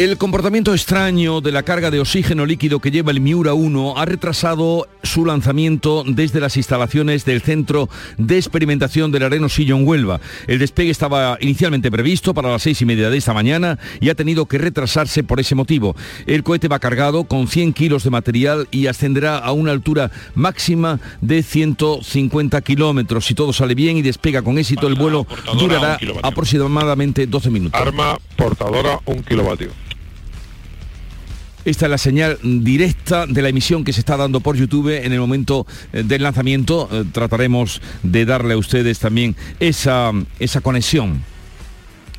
El comportamiento extraño de la carga de oxígeno líquido que lleva el Miura 1 ha retrasado su lanzamiento desde las instalaciones del Centro de Experimentación del Arenosillo en Huelva. El despegue estaba inicialmente previsto para las seis y media de esta mañana y ha tenido que retrasarse por ese motivo. El cohete va cargado con 100 kilos de material y ascenderá a una altura máxima de 150 kilómetros. Si todo sale bien y despega con éxito, el vuelo durará aproximadamente 12 minutos. Arma portadora un kilovatio. Esta es la señal directa de la emisión que se está dando por YouTube en el momento eh, del lanzamiento. Eh, trataremos de darle a ustedes también esa, esa conexión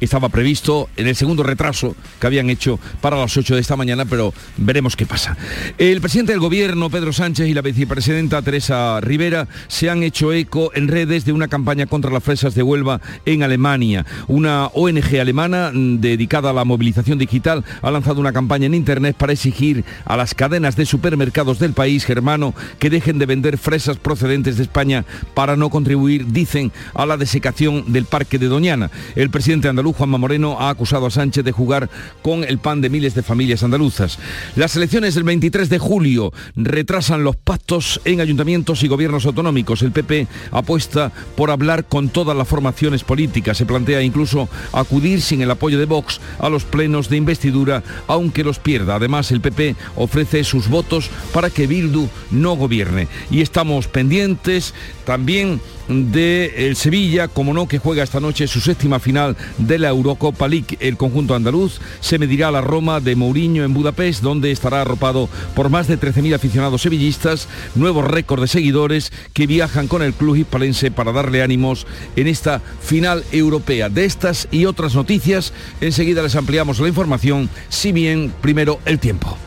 estaba previsto en el segundo retraso que habían hecho para las 8 de esta mañana, pero veremos qué pasa. El presidente del gobierno, Pedro Sánchez, y la vicepresidenta Teresa Rivera se han hecho eco en redes de una campaña contra las fresas de Huelva en Alemania. Una ONG alemana mm, dedicada a la movilización digital ha lanzado una campaña en Internet para exigir a las cadenas de supermercados del país germano que dejen de vender fresas procedentes de España para no contribuir, dicen, a la desecación del parque de Doñana. El presidente andaluz Juanma Moreno ha acusado a Sánchez de jugar con el pan de miles de familias andaluzas. Las elecciones del 23 de julio retrasan los pactos en ayuntamientos y gobiernos autonómicos. El PP apuesta por hablar con todas las formaciones políticas. Se plantea incluso acudir sin el apoyo de Vox a los plenos de investidura, aunque los pierda. Además, el PP ofrece sus votos para que Bildu no gobierne. Y estamos pendientes también de el Sevilla, como no, que juega esta noche su séptima final de la Eurocopa League. El conjunto andaluz se medirá a la Roma de Mourinho en Budapest, donde estará arropado por más de 13.000 aficionados sevillistas, nuevos récord de seguidores que viajan con el club hispalense para darle ánimos en esta final europea. De estas y otras noticias, enseguida les ampliamos la información, si bien primero el tiempo.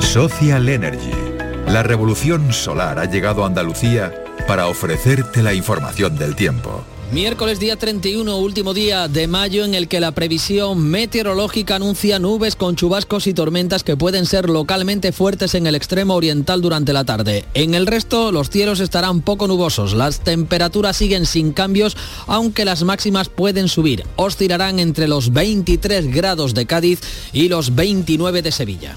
Social Energy. La revolución solar ha llegado a Andalucía para ofrecerte la información del tiempo. Miércoles día 31, último día de mayo en el que la previsión meteorológica anuncia nubes con chubascos y tormentas que pueden ser localmente fuertes en el extremo oriental durante la tarde. En el resto los cielos estarán poco nubosos, las temperaturas siguen sin cambios aunque las máximas pueden subir. Oscilarán entre los 23 grados de Cádiz y los 29 de Sevilla.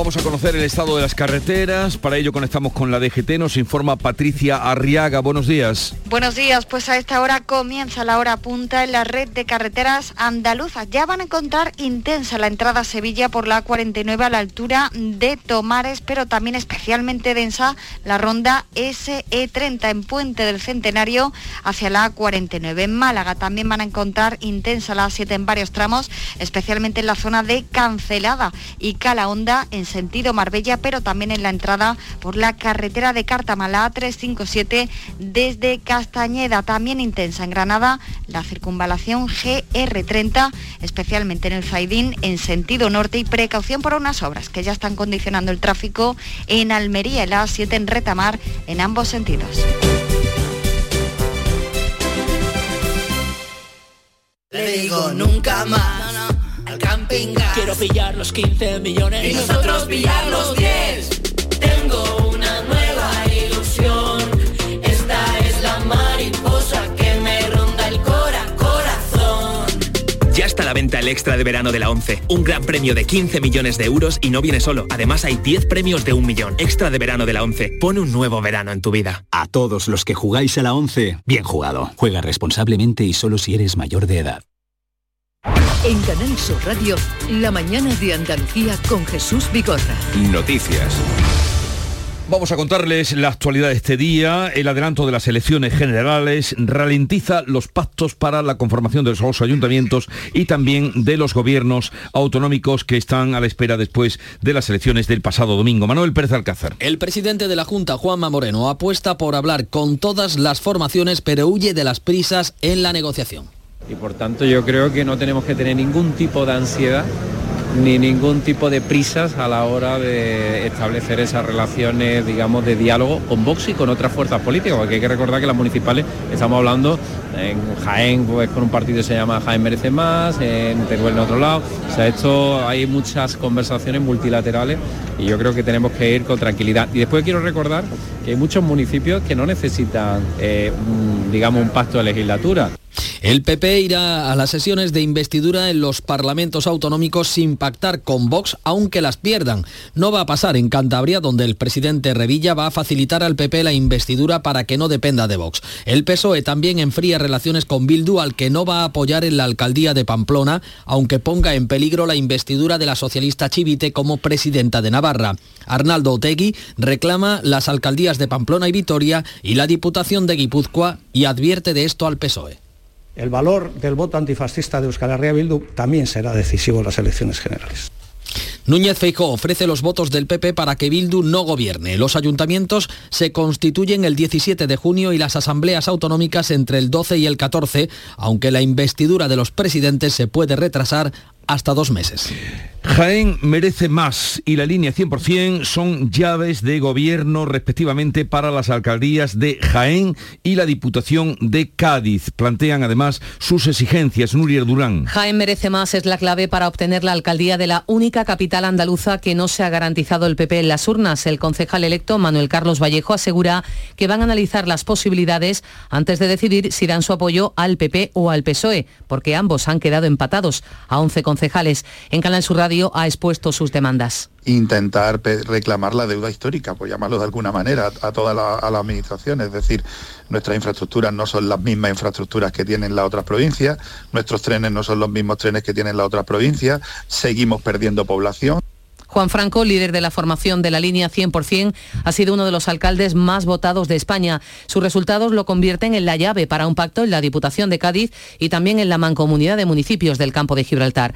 Vamos a conocer el estado de las carreteras. Para ello conectamos con la DGT. Nos informa Patricia Arriaga. Buenos días. Buenos días. Pues a esta hora comienza la hora punta en la red de carreteras andaluzas. Ya van a encontrar intensa la entrada a Sevilla por la 49 a la altura de Tomares, pero también especialmente densa la ronda SE30 en Puente del Centenario hacia la 49. En Málaga también van a encontrar intensa la 7 en varios tramos, especialmente en la zona de Cancelada y Calahonda en sentido Marbella, pero también en la entrada por la carretera de Cartamala 357 desde Castañeda. También intensa en Granada la circunvalación GR30, especialmente en el Zaidín en sentido norte y precaución por unas obras que ya están condicionando el tráfico en Almería la A7 en Retamar en ambos sentidos. Nunca más camping Quiero pillar los 15 millones y nosotros pillar los 10. Tengo una nueva ilusión. Esta es la mariposa que me ronda el cora corazón. Ya está a la venta el extra de verano de la 11. Un gran premio de 15 millones de euros y no viene solo. Además hay 10 premios de un millón. Extra de verano de la 11. Pone un nuevo verano en tu vida. A todos los que jugáis a la 11, bien jugado. Juega responsablemente y solo si eres mayor de edad. En Canal Sur Radio, la mañana de Andalucía con Jesús Bigorra. Noticias. Vamos a contarles la actualidad de este día. El adelanto de las elecciones generales ralentiza los pactos para la conformación de los ayuntamientos y también de los gobiernos autonómicos que están a la espera después de las elecciones del pasado domingo. Manuel Pérez Alcázar. El presidente de la Junta, Juanma Moreno, apuesta por hablar con todas las formaciones, pero huye de las prisas en la negociación. Y por tanto yo creo que no tenemos que tener ningún tipo de ansiedad ni ningún tipo de prisas a la hora de establecer esas relaciones, digamos, de diálogo con Vox y con otras fuerzas políticas, porque hay que recordar que las municipales estamos hablando en Jaén, pues con un partido que se llama Jaén Merece Más, en Teruel en otro lado. O sea, esto hay muchas conversaciones multilaterales y yo creo que tenemos que ir con tranquilidad. Y después quiero recordar que hay muchos municipios que no necesitan, eh, digamos, un pacto de legislatura. El PP irá a las sesiones de investidura en los parlamentos autonómicos sin pactar con Vox, aunque las pierdan. No va a pasar en Cantabria, donde el presidente Revilla va a facilitar al PP la investidura para que no dependa de Vox. El PSOE también enfría relaciones con Bildu, al que no va a apoyar en la alcaldía de Pamplona, aunque ponga en peligro la investidura de la socialista Chivite como presidenta de Navarra. Arnaldo Otegui reclama las alcaldías de Pamplona y Vitoria y la Diputación de Guipúzcoa y advierte de esto al PSOE el valor del voto antifascista de Euskal Herria Bildu también será decisivo en las elecciones generales. Núñez Feijóo ofrece los votos del PP para que Bildu no gobierne. Los ayuntamientos se constituyen el 17 de junio y las asambleas autonómicas entre el 12 y el 14, aunque la investidura de los presidentes se puede retrasar hasta dos meses. Jaén merece más y la línea 100% son llaves de gobierno respectivamente para las alcaldías de Jaén y la Diputación de Cádiz. Plantean además sus exigencias. Nuria Durán. Jaén merece más es la clave para obtener la alcaldía de la única capital andaluza que no se ha garantizado el PP en las urnas. El concejal electo Manuel Carlos Vallejo asegura que van a analizar las posibilidades antes de decidir si dan su apoyo al PP o al PSOE, porque ambos han quedado empatados a 11 concejales. En Canal Sur Radio ha expuesto sus demandas intentar reclamar la deuda histórica, por llamarlo de alguna manera, a toda la, la administración. Es decir, nuestras infraestructuras no son las mismas infraestructuras que tienen las otras provincias, nuestros trenes no son los mismos trenes que tienen las otras provincias, seguimos perdiendo población. Juan Franco, líder de la formación de la línea 100%, ha sido uno de los alcaldes más votados de España. Sus resultados lo convierten en la llave para un pacto en la Diputación de Cádiz y también en la mancomunidad de municipios del campo de Gibraltar.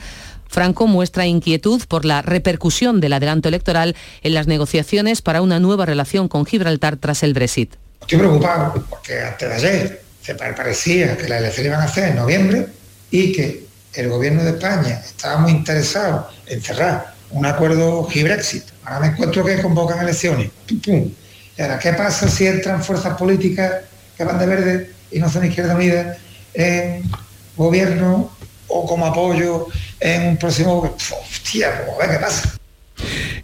Franco muestra inquietud por la repercusión del adelanto electoral en las negociaciones para una nueva relación con Gibraltar tras el Brexit. Estoy preocupado porque antes de ayer se parecía que las elecciones iban a ser en noviembre y que el gobierno de España estaba muy interesado en cerrar un acuerdo Gibrexit. Ahora me encuentro que convocan elecciones. Y ahora, ¿qué pasa si entran fuerzas políticas que van de verde y no son Izquierda Unida en gobierno o como apoyo en un próximo... Hostia, a ver qué pasa.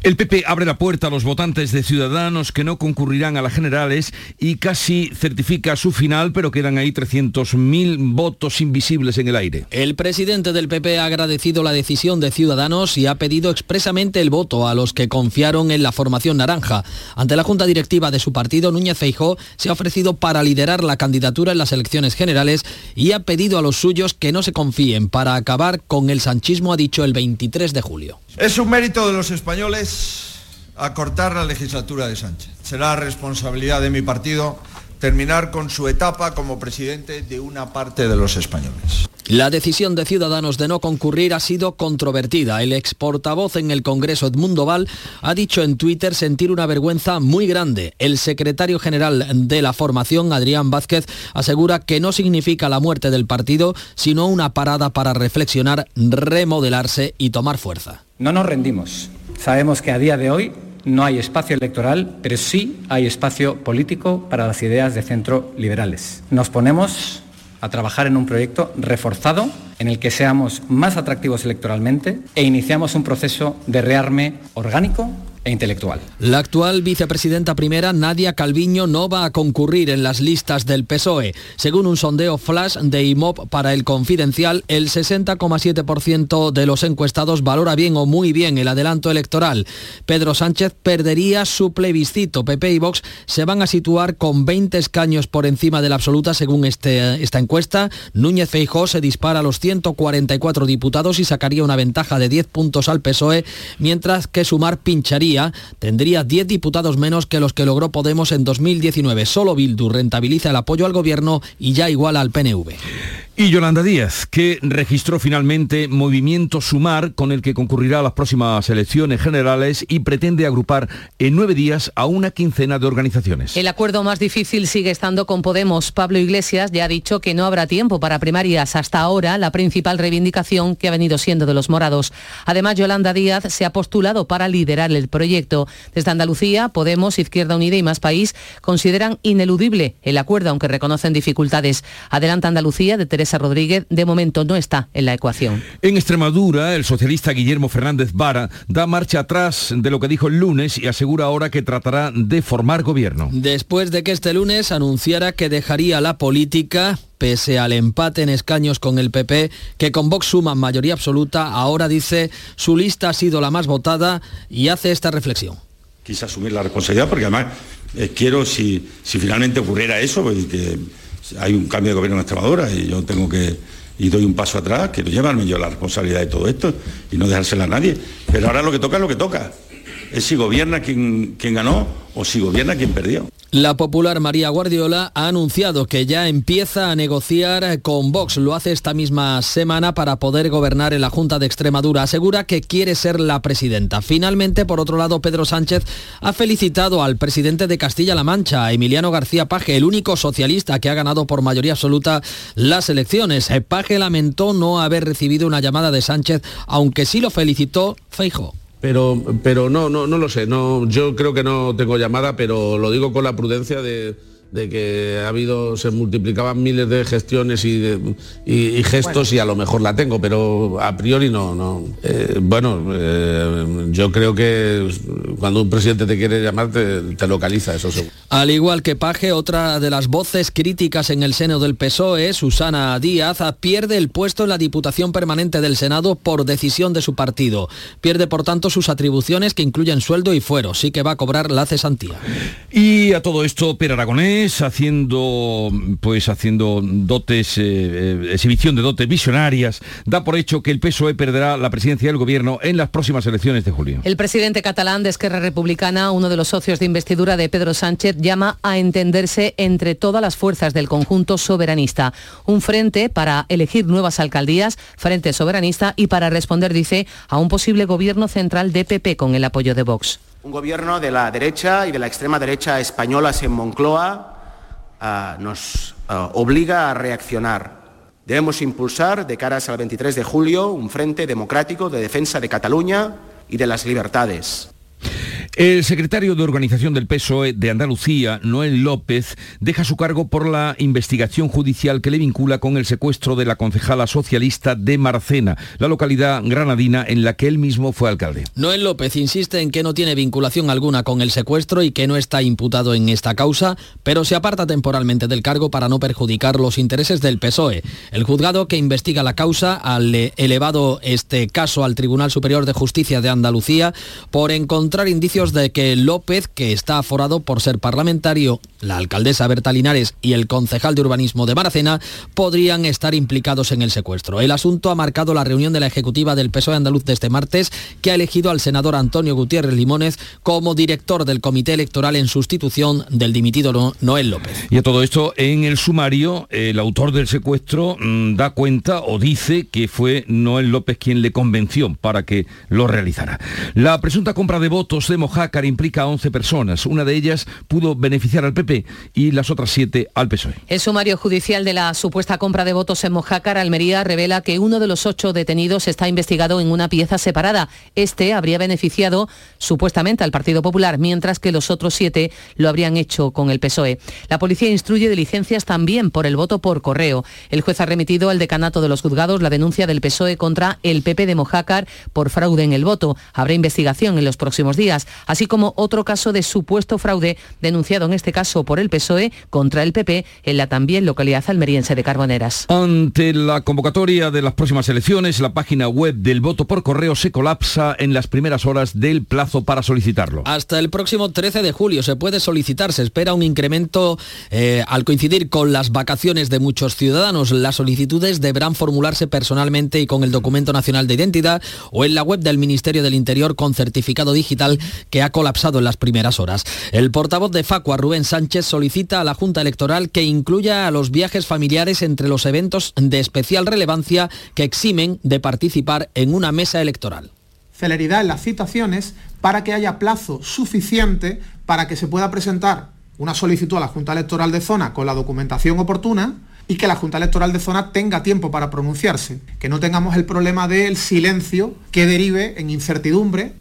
El PP abre la puerta a los votantes de Ciudadanos que no concurrirán a las generales y casi certifica su final, pero quedan ahí 300.000 votos invisibles en el aire. El presidente del PP ha agradecido la decisión de Ciudadanos y ha pedido expresamente el voto a los que confiaron en la formación naranja. Ante la junta directiva de su partido, Núñez Feijó se ha ofrecido para liderar la candidatura en las elecciones generales y ha pedido a los suyos que no se confíen para acabar con el sanchismo, ha dicho el 23 de julio. Es un mérito de los españoles acortar la legislatura de Sánchez. Será responsabilidad de mi partido terminar con su etapa como presidente de una parte de los españoles. La decisión de Ciudadanos de no concurrir ha sido controvertida. El ex portavoz en el Congreso Edmundo Val ha dicho en Twitter sentir una vergüenza muy grande. El secretario general de la formación, Adrián Vázquez, asegura que no significa la muerte del partido, sino una parada para reflexionar, remodelarse y tomar fuerza. No nos rendimos. Sabemos que a día de hoy no hay espacio electoral, pero sí hay espacio político para las ideas de centro liberales. Nos ponemos a trabajar en un proyecto reforzado en el que seamos más atractivos electoralmente e iniciamos un proceso de rearme orgánico e intelectual. La actual vicepresidenta primera, Nadia Calviño, no va a concurrir en las listas del PSOE. Según un sondeo flash de IMOP para el Confidencial, el 60,7% de los encuestados valora bien o muy bien el adelanto electoral. Pedro Sánchez perdería su plebiscito. PP y Vox se van a situar con 20 escaños por encima de la absoluta según este, esta encuesta. Núñez Feijó se dispara a los 144 diputados y sacaría una ventaja de 10 puntos al PSOE, mientras que Sumar pincharía Tendría 10 diputados menos que los que logró Podemos en 2019. Solo Bildu rentabiliza el apoyo al gobierno y ya iguala al PNV. Y Yolanda Díaz, que registró finalmente Movimiento Sumar, con el que concurrirá a las próximas elecciones generales y pretende agrupar en nueve días a una quincena de organizaciones. El acuerdo más difícil sigue estando con Podemos. Pablo Iglesias ya ha dicho que no habrá tiempo para primarias. Hasta ahora, la principal reivindicación que ha venido siendo de los morados. Además, Yolanda Díaz se ha postulado para liderar el proyecto. Desde Andalucía, Podemos, Izquierda Unida y Más País consideran ineludible el acuerdo, aunque reconocen dificultades. Adelanta Andalucía de Teresa Rodríguez de momento no está en la ecuación. En Extremadura, el socialista Guillermo Fernández Vara da marcha atrás de lo que dijo el lunes y asegura ahora que tratará de formar gobierno. Después de que este lunes anunciara que dejaría la política, pese al empate en escaños con el PP, que con Vox suma mayoría absoluta, ahora dice su lista ha sido la más votada y hace esta reflexión. Quise asumir la responsabilidad porque además eh, quiero, si, si finalmente ocurriera eso, y que hay un cambio de gobierno en Extremadura y yo tengo que, y doy un paso atrás, quiero llevarme yo la responsabilidad de todo esto y no dejársela a nadie. Pero ahora lo que toca es lo que toca. Es si gobierna quien, quien ganó o si gobierna quien perdió. La popular María Guardiola ha anunciado que ya empieza a negociar con Vox. Lo hace esta misma semana para poder gobernar en la Junta de Extremadura. Asegura que quiere ser la presidenta. Finalmente, por otro lado, Pedro Sánchez ha felicitado al presidente de Castilla-La Mancha, Emiliano García Paje, el único socialista que ha ganado por mayoría absoluta las elecciones. Paje lamentó no haber recibido una llamada de Sánchez, aunque sí lo felicitó Feijo. Pero, pero no, no, no lo sé. No, yo creo que no tengo llamada, pero lo digo con la prudencia de, de que ha habido, se multiplicaban miles de gestiones y, de- y- y gestos y a lo mejor la tengo, pero a priori no. no. Eh, bueno, eh, yo creo que cuando un presidente te quiere llamar te, te localiza, eso seguro. Al igual que Paje, otra de las voces críticas en el seno del PSOE, Susana Díaz, pierde el puesto en la Diputación Permanente del Senado por decisión de su partido. Pierde, por tanto, sus atribuciones que incluyen sueldo y fuero. Sí que va a cobrar la cesantía. Y a todo esto, Per Aragonés haciendo, pues haciendo dotes, eh, eh, exhibición de dotes visionarias, da por hecho que el PSOE perderá la presidencia del gobierno en las próximas elecciones de julio. El presidente catalán de Esquerra Republicana, uno de los socios de investidura de Pedro Sánchez, llama a entenderse entre todas las fuerzas del conjunto soberanista. Un frente para elegir nuevas alcaldías, frente soberanista, y para responder, dice, a un posible gobierno central de PP con el apoyo de Vox. Un gobierno de la derecha y de la extrema derecha españolas en Moncloa ah, nos ah, obliga a reaccionar. Debemos impulsar, de caras al 23 de julio, un frente democrático de defensa de Cataluña y de las libertades. El secretario de organización del PSOE de Andalucía, Noel López, deja su cargo por la investigación judicial que le vincula con el secuestro de la concejala socialista de Marcena, la localidad granadina en la que él mismo fue alcalde. Noel López insiste en que no tiene vinculación alguna con el secuestro y que no está imputado en esta causa, pero se aparta temporalmente del cargo para no perjudicar los intereses del PSOE. El juzgado que investiga la causa ha le- elevado este caso al Tribunal Superior de Justicia de Andalucía por encontrar indicios de que López, que está aforado por ser parlamentario, la alcaldesa Berta Linares y el concejal de urbanismo de Maracena podrían estar implicados en el secuestro. El asunto ha marcado la reunión de la ejecutiva del PSOE andaluz de este martes, que ha elegido al senador Antonio Gutiérrez Limones como director del comité electoral en sustitución del dimitido No- Noel López. Y a todo esto, en el sumario, el autor del secuestro mm, da cuenta o dice que fue Noel López quien le convenció para que lo realizara. La presunta compra de votos de Mojácar implica a 11 personas. Una de ellas pudo beneficiar al PP y las otras 7 al PSOE. El sumario judicial de la supuesta compra de votos en Mojácar, Almería, revela que uno de los ocho detenidos está investigado en una pieza separada. Este habría beneficiado supuestamente al Partido Popular, mientras que los otros siete lo habrían hecho con el PSOE. La policía instruye diligencias también por el voto por correo. El juez ha remitido al decanato de los juzgados la denuncia del PSOE contra el PP de Mojácar por fraude en el voto. Habrá investigación en los próximos días, así como otro caso de supuesto fraude denunciado en este caso por el PSOE contra el PP en la también localidad almeriense de Carboneras. Ante la convocatoria de las próximas elecciones, la página web del voto por correo se colapsa en las primeras horas del plazo para solicitarlo. Hasta el próximo 13 de julio se puede solicitar, se espera un incremento eh, al coincidir con las vacaciones de muchos ciudadanos. Las solicitudes deberán formularse personalmente y con el documento nacional de identidad o en la web del Ministerio del Interior con certificado digital que ha colapsado en las primeras horas. El portavoz de Facua, Rubén Sánchez, solicita a la Junta Electoral que incluya a los viajes familiares entre los eventos de especial relevancia que eximen de participar en una mesa electoral. Celeridad en las citaciones para que haya plazo suficiente para que se pueda presentar una solicitud a la Junta Electoral de Zona con la documentación oportuna y que la Junta Electoral de Zona tenga tiempo para pronunciarse, que no tengamos el problema del silencio que derive en incertidumbre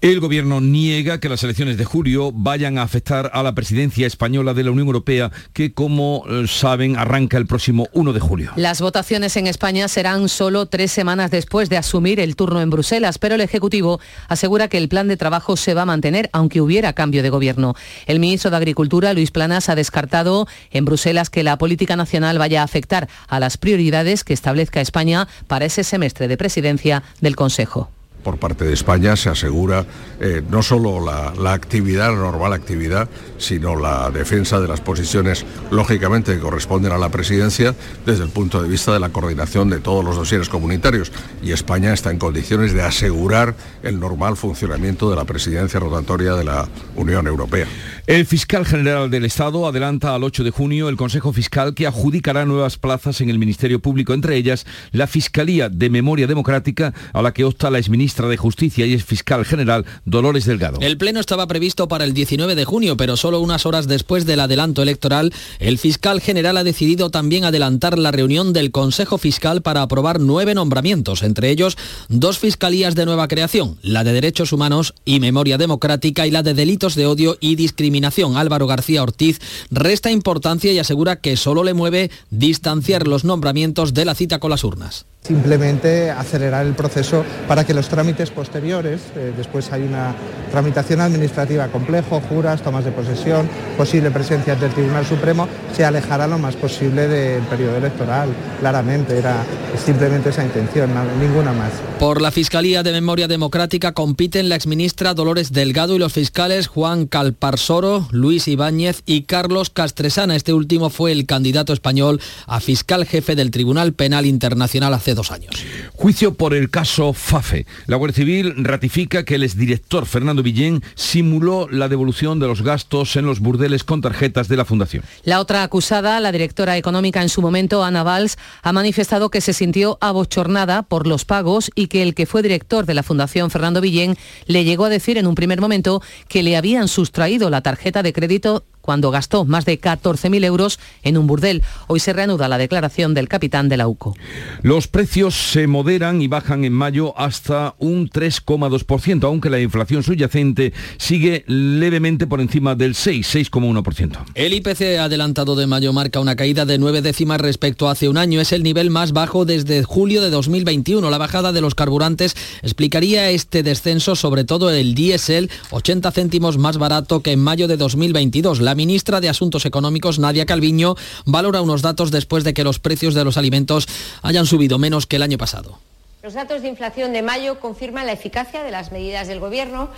el gobierno niega que las elecciones de julio vayan a afectar a la presidencia española de la Unión Europea, que como eh, saben arranca el próximo 1 de julio. Las votaciones en España serán solo tres semanas después de asumir el turno en Bruselas, pero el Ejecutivo asegura que el plan de trabajo se va a mantener aunque hubiera cambio de gobierno. El ministro de Agricultura, Luis Planas, ha descartado en Bruselas que la política nacional vaya a afectar a las prioridades que establezca España para ese semestre de presidencia del Consejo por parte de España se asegura eh, no solo la, la, actividad, la normal actividad, sino la defensa de las posiciones, lógicamente, que corresponden a la presidencia desde el punto de vista de la coordinación de todos los dosieres comunitarios. Y España está en condiciones de asegurar el normal funcionamiento de la presidencia rotatoria de la Unión Europea. El fiscal general del Estado adelanta al 8 de junio el Consejo Fiscal que adjudicará nuevas plazas en el Ministerio Público, entre ellas la Fiscalía de Memoria Democrática, a la que opta la exministra de Justicia y fiscal general Dolores Delgado. El pleno estaba previsto para el 19 de junio, pero solo unas horas después del adelanto electoral, el fiscal general ha decidido también adelantar la reunión del Consejo Fiscal para aprobar nueve nombramientos, entre ellos dos fiscalías de nueva creación, la de Derechos Humanos y Memoria Democrática y la de Delitos de Odio y Discriminación Álvaro García Ortiz resta importancia y asegura que solo le mueve distanciar los nombramientos de la cita con las urnas. Simplemente acelerar el proceso para que los trámites posteriores, eh, después hay una tramitación administrativa complejo, juras, tomas de posesión, posible presencia del Tribunal Supremo, se alejara lo más posible del periodo electoral. Claramente era simplemente esa intención, ninguna más. Por la Fiscalía de Memoria Democrática compiten la exministra Dolores Delgado y los fiscales Juan Calparsoro, Luis Ibáñez y Carlos Castresana. Este último fue el candidato español a fiscal jefe del Tribunal Penal Internacional hace dos años. Juicio por el caso FAFE. La Guardia Civil ratifica que el exdirector Fernando Villén simuló la devolución de los gastos en los burdeles con tarjetas de la Fundación. La otra acusada, la directora económica en su momento, Ana Valls, ha manifestado que se sintió abochornada por los pagos y que el que fue director de la Fundación Fernando Villén le llegó a decir en un primer momento que le habían sustraído la tarjeta de crédito cuando gastó más de 14.000 euros en un burdel. Hoy se reanuda la declaración del capitán de la UCO. Los precios se moderan y bajan en mayo hasta un 3,2%, aunque la inflación subyacente sigue levemente por encima del 6, 6,1%. El IPC adelantado de mayo marca una caída de 9 décimas respecto a hace un año. Es el nivel más bajo desde julio de 2021. La bajada de los carburantes explicaría este descenso, sobre todo el diésel, 80 céntimos más barato que en mayo de 2022. La ministra de Asuntos Económicos, Nadia Calviño, valora unos datos después de que los precios de los alimentos hayan subido menos que el año pasado. Los datos de inflación de mayo confirman la eficacia de las medidas del Gobierno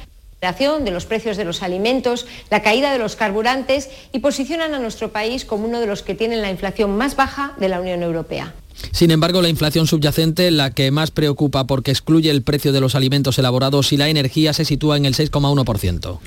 de los precios de los alimentos, la caída de los carburantes y posicionan a nuestro país como uno de los que tienen la inflación más baja de la Unión Europea. Sin embargo, la inflación subyacente, la que más preocupa porque excluye el precio de los alimentos elaborados y la energía, se sitúa en el 6,1%.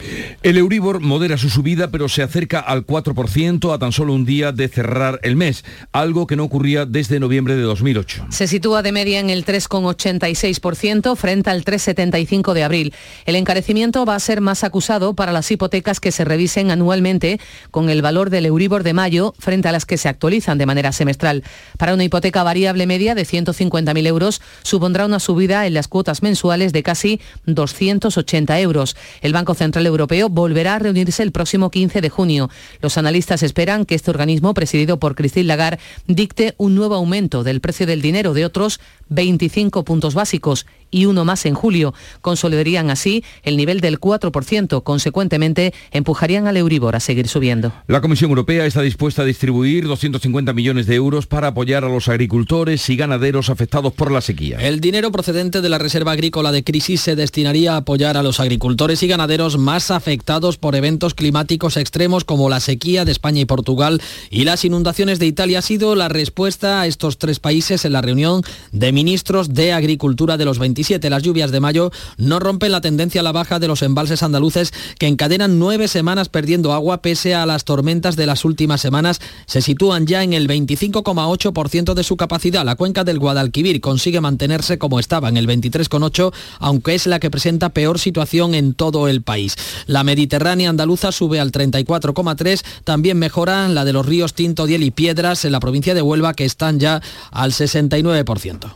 El Euribor modera su subida, pero se acerca al 4% a tan solo un día de cerrar el mes, algo que no ocurría desde noviembre de 2008. Se sitúa de media en el 3,86% frente al 3,75% de abril. El encarecimiento va a ser más acusado para las hipotecas que se revisen anualmente con el valor del Euribor de mayo frente a las que se actualizan de manera semestral. Para una hipoteca variable media de 150.000 euros supondrá una subida en las cuotas mensuales de casi 280 euros. El Banco Central Europeo volverá a reunirse el próximo 15 de junio. Los analistas esperan que este organismo, presidido por Christine Lagarde, dicte un nuevo aumento del precio del dinero de otros 25 puntos básicos y uno más en julio. Consolidarían así el nivel del 4%. Consecuentemente, empujarían al Euribor a seguir subiendo. La Comisión Europea está dispuesta a distribuir 250 millones de euros para apoyar a los agricultores agricultores y ganaderos afectados por la sequía. El dinero procedente de la Reserva Agrícola de Crisis se destinaría a apoyar a los agricultores y ganaderos más afectados por eventos climáticos extremos como la sequía de España y Portugal y las inundaciones de Italia. Ha sido la respuesta a estos tres países en la reunión de ministros de Agricultura de los 27. Las lluvias de mayo no rompen la tendencia a la baja de los embalses andaluces que encadenan nueve semanas perdiendo agua pese a las tormentas de las últimas semanas. Se sitúan ya en el 25,8% de su capacidad. La cuenca del Guadalquivir consigue mantenerse como estaba en el 23,8%, aunque es la que presenta peor situación en todo el país. La Mediterránea andaluza sube al 34,3%, también mejora la de los ríos Tinto, Diel y Piedras en la provincia de Huelva, que están ya al 69%.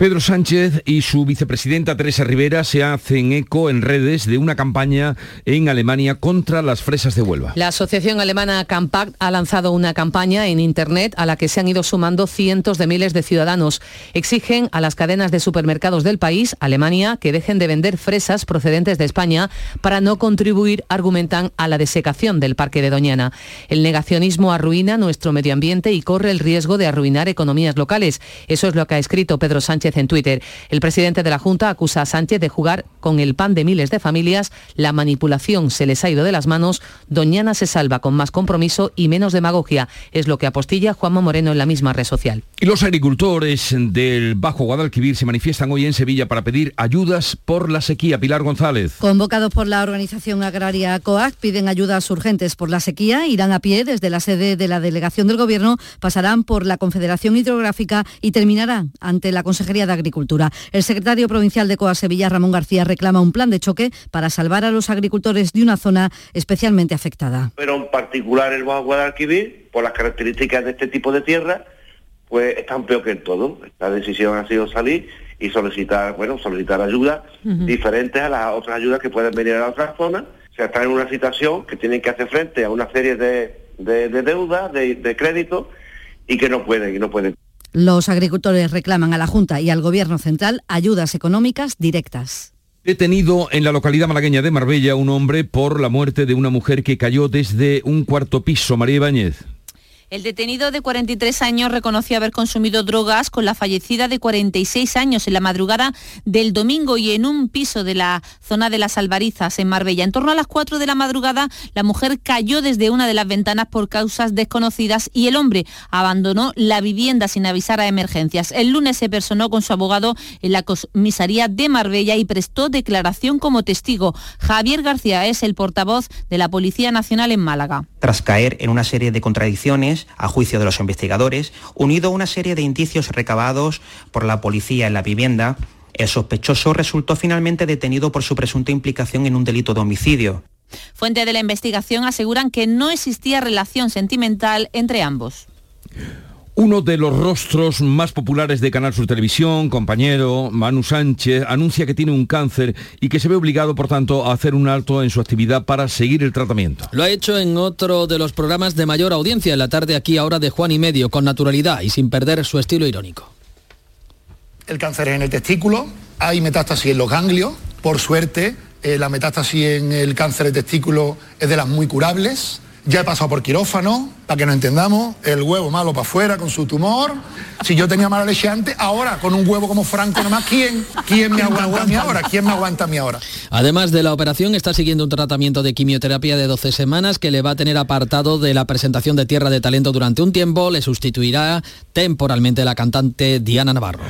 Pedro Sánchez y su vicepresidenta Teresa Rivera se hacen eco en redes de una campaña en Alemania contra las fresas de Huelva. La asociación alemana Campact ha lanzado una campaña en Internet a la que se han ido sumando cientos de miles de ciudadanos. Exigen a las cadenas de supermercados del país, Alemania, que dejen de vender fresas procedentes de España para no contribuir, argumentan, a la desecación del Parque de Doñana. El negacionismo arruina nuestro medio ambiente y corre el riesgo de arruinar economías locales. Eso es lo que ha escrito Pedro Sánchez en Twitter. El presidente de la Junta acusa a Sánchez de jugar con el pan de miles de familias. La manipulación se les ha ido de las manos. Doñana se salva con más compromiso y menos demagogia. Es lo que apostilla Juanma Moreno en la misma red social. Y los agricultores del Bajo Guadalquivir se manifiestan hoy en Sevilla para pedir ayudas por la sequía. Pilar González. Convocados por la organización agraria COAC, piden ayudas urgentes por la sequía. Irán a pie desde la sede de la delegación del Gobierno, pasarán por la Confederación Hidrográfica y terminarán ante la Consejería de Agricultura. El secretario provincial de COA Sevilla, Ramón García, reclama un plan de choque para salvar a los agricultores de una zona especialmente afectada. Pero en particular el Bajo Guadalquivir, por las características de este tipo de tierra, pues están peor que en todo. La decisión ha sido salir y solicitar, bueno, solicitar ayudas diferentes a las otras ayudas que pueden venir a otras zonas. O sea, están en una situación que tienen que hacer frente a una serie de, de, de deudas, de, de créditos, y que no pueden, y no pueden. Los agricultores reclaman a la Junta y al Gobierno central ayudas económicas directas. Detenido en la localidad malagueña de Marbella un hombre por la muerte de una mujer que cayó desde un cuarto piso. María Ibáñez. El detenido de 43 años reconoció haber consumido drogas con la fallecida de 46 años en la madrugada del domingo y en un piso de la zona de las Albarizas, en Marbella. En torno a las 4 de la madrugada, la mujer cayó desde una de las ventanas por causas desconocidas y el hombre abandonó la vivienda sin avisar a emergencias. El lunes se personó con su abogado en la comisaría de Marbella y prestó declaración como testigo. Javier García es el portavoz de la Policía Nacional en Málaga. Tras caer en una serie de contradicciones, a juicio de los investigadores, unido a una serie de indicios recabados por la policía en la vivienda, el sospechoso resultó finalmente detenido por su presunta implicación en un delito de homicidio. Fuentes de la investigación aseguran que no existía relación sentimental entre ambos. Uno de los rostros más populares de Canal Sur Televisión, compañero Manu Sánchez, anuncia que tiene un cáncer y que se ve obligado, por tanto, a hacer un alto en su actividad para seguir el tratamiento. Lo ha hecho en otro de los programas de mayor audiencia en la tarde aquí ahora de Juan y Medio, con naturalidad y sin perder su estilo irónico. El cáncer es en el testículo, hay metástasis en los ganglios, por suerte eh, la metástasis en el cáncer de testículo es de las muy curables. Ya he pasado por quirófano, para que nos entendamos, el huevo malo para afuera con su tumor. Si yo tenía mala leche antes, ahora con un huevo como Franco nomás, ¿quién, quién me aguanta a mí ahora? ¿Quién me aguanta a mí ahora? Además de la operación, está siguiendo un tratamiento de quimioterapia de 12 semanas que le va a tener apartado de la presentación de Tierra de Talento durante un tiempo. Le sustituirá temporalmente la cantante Diana Navarro.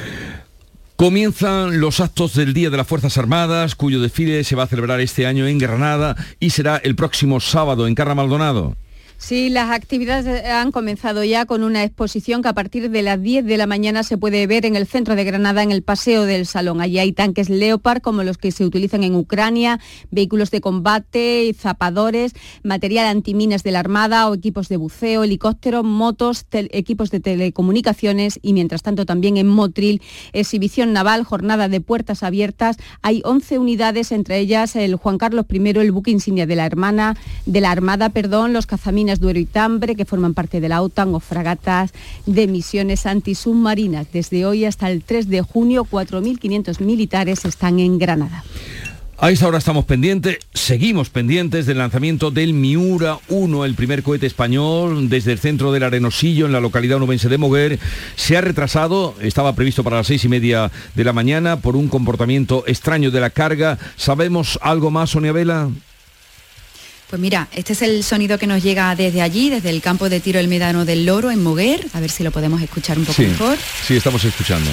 Comienzan los actos del Día de las Fuerzas Armadas, cuyo desfile se va a celebrar este año en Granada y será el próximo sábado en Carra Maldonado. Sí, las actividades han comenzado ya con una exposición que a partir de las 10 de la mañana se puede ver en el centro de Granada, en el Paseo del Salón. Allí hay tanques Leopard como los que se utilizan en Ucrania, vehículos de combate, zapadores, material antiminas de la Armada o equipos de buceo, helicópteros, motos, equipos de telecomunicaciones y mientras tanto también en Motril, exhibición naval, jornada de puertas abiertas. Hay 11 unidades, entre ellas el Juan Carlos I, el buque insignia de la hermana, de la Armada, perdón, los cazaminas Duero y Tambre, que forman parte de la OTAN, o fragatas de misiones antisubmarinas. Desde hoy hasta el 3 de junio, 4.500 militares están en Granada. A esta hora estamos pendientes, seguimos pendientes del lanzamiento del Miura 1, el primer cohete español desde el centro del Arenosillo en la localidad onubense de Moguer. Se ha retrasado, estaba previsto para las seis y media de la mañana por un comportamiento extraño de la carga. ¿Sabemos algo más, Sonia Vela? Pues mira, este es el sonido que nos llega desde allí, desde el campo de tiro El Medano del Loro en Moguer. A ver si lo podemos escuchar un poco mejor. Sí, estamos escuchando.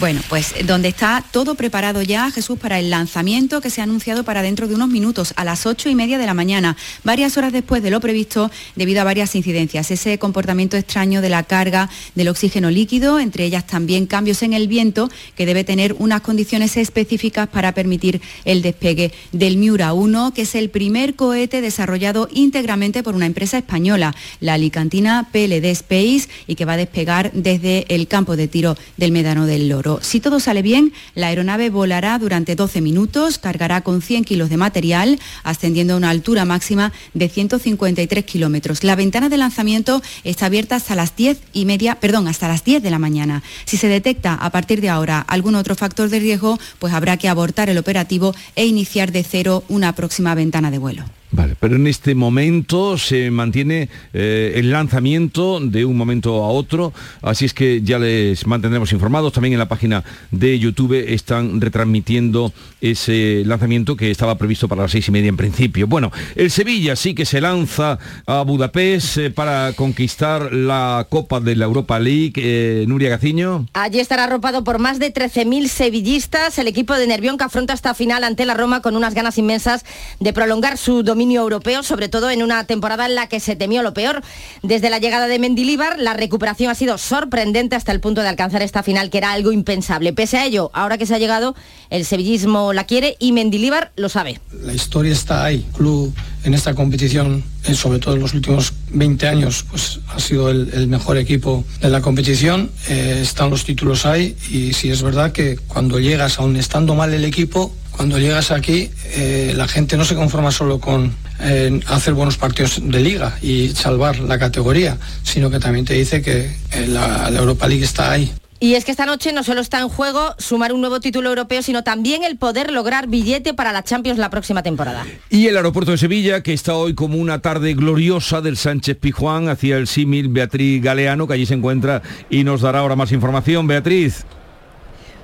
Bueno, pues donde está todo preparado ya, Jesús, para el lanzamiento que se ha anunciado para dentro de unos minutos, a las ocho y media de la mañana, varias horas después de lo previsto, debido a varias incidencias. Ese comportamiento extraño de la carga del oxígeno líquido, entre ellas también cambios en el viento, que debe tener unas condiciones específicas para permitir el despegue del Miura 1, que es el primer cohete desarrollado íntegramente por una empresa española, la alicantina PLD Space, y que va a despegar desde el campo de tiro del Médano del Loro. Si todo sale bien, la aeronave volará durante 12 minutos, cargará con 100 kilos de material, ascendiendo a una altura máxima de 153 kilómetros. La ventana de lanzamiento está abierta hasta las 10 y media, perdón, hasta las 10 de la mañana. Si se detecta a partir de ahora algún otro factor de riesgo, pues habrá que abortar el operativo e iniciar de cero una próxima ventana de vuelo. Vale, pero en este momento se mantiene eh, el lanzamiento de un momento a otro, así es que ya les mantendremos informados. También en la página de YouTube están retransmitiendo ese lanzamiento que estaba previsto para las seis y media en principio. Bueno, el Sevilla sí que se lanza a Budapest eh, para conquistar la Copa de la Europa League. Eh, Nuria Gaciño. Allí estará arropado por más de 13.000 sevillistas. El equipo de Nervión que afronta esta final ante la Roma con unas ganas inmensas de prolongar su dominio europeo, sobre todo en una temporada en la que se temió lo peor. Desde la llegada de Mendilíbar, la recuperación ha sido sorprendente hasta el punto de alcanzar esta final, que era algo impensable. Pese a ello, ahora que se ha llegado, el sevillismo la quiere y Mendilíbar lo sabe. La historia está ahí. club en esta competición, eh, sobre todo en los últimos 20 años, pues ha sido el, mejor equipo de la competición. Eh, están los títulos ahí y si es verdad que cuando llegas, aún estando mal el equipo, cuando llegas aquí, eh, la gente no se conforma solo con eh, hacer buenos partidos de liga y salvar la categoría, sino que también te dice que eh, la, Europa League está ahí. Y es que esta noche no solo está en juego sumar un nuevo título europeo, sino también el poder lograr billete para la Champions la próxima temporada. Y el aeropuerto de Sevilla, que está hoy como una tarde gloriosa del Sánchez Pijuán, hacia el símil Beatriz Galeano, que allí se encuentra y nos dará ahora más información. Beatriz.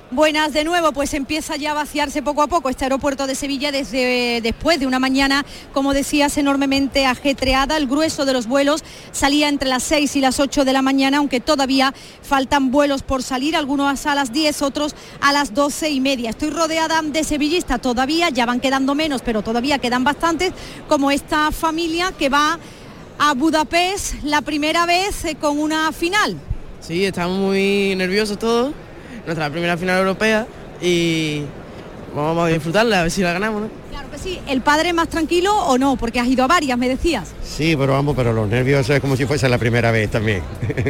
Buenas de nuevo, pues empieza ya a vaciarse poco a poco este aeropuerto de Sevilla desde después de una mañana, como decías, enormemente ajetreada. El grueso de los vuelos salía entre las 6 y las 8 de la mañana, aunque todavía faltan vuelos por salir, algunos a las 10, otros a las 12 y media. Estoy rodeada de sevillistas todavía, ya van quedando menos, pero todavía quedan bastantes, como esta familia que va a Budapest la primera vez eh, con una final. Sí, estamos muy nerviosos todos nuestra primera final europea y vamos a disfrutarla, a ver si la ganamos, ¿no? Claro que sí. ¿El padre más tranquilo o no? Porque has ido a varias, me decías. Sí, pero vamos, pero los nervios es como si fuese la primera vez también.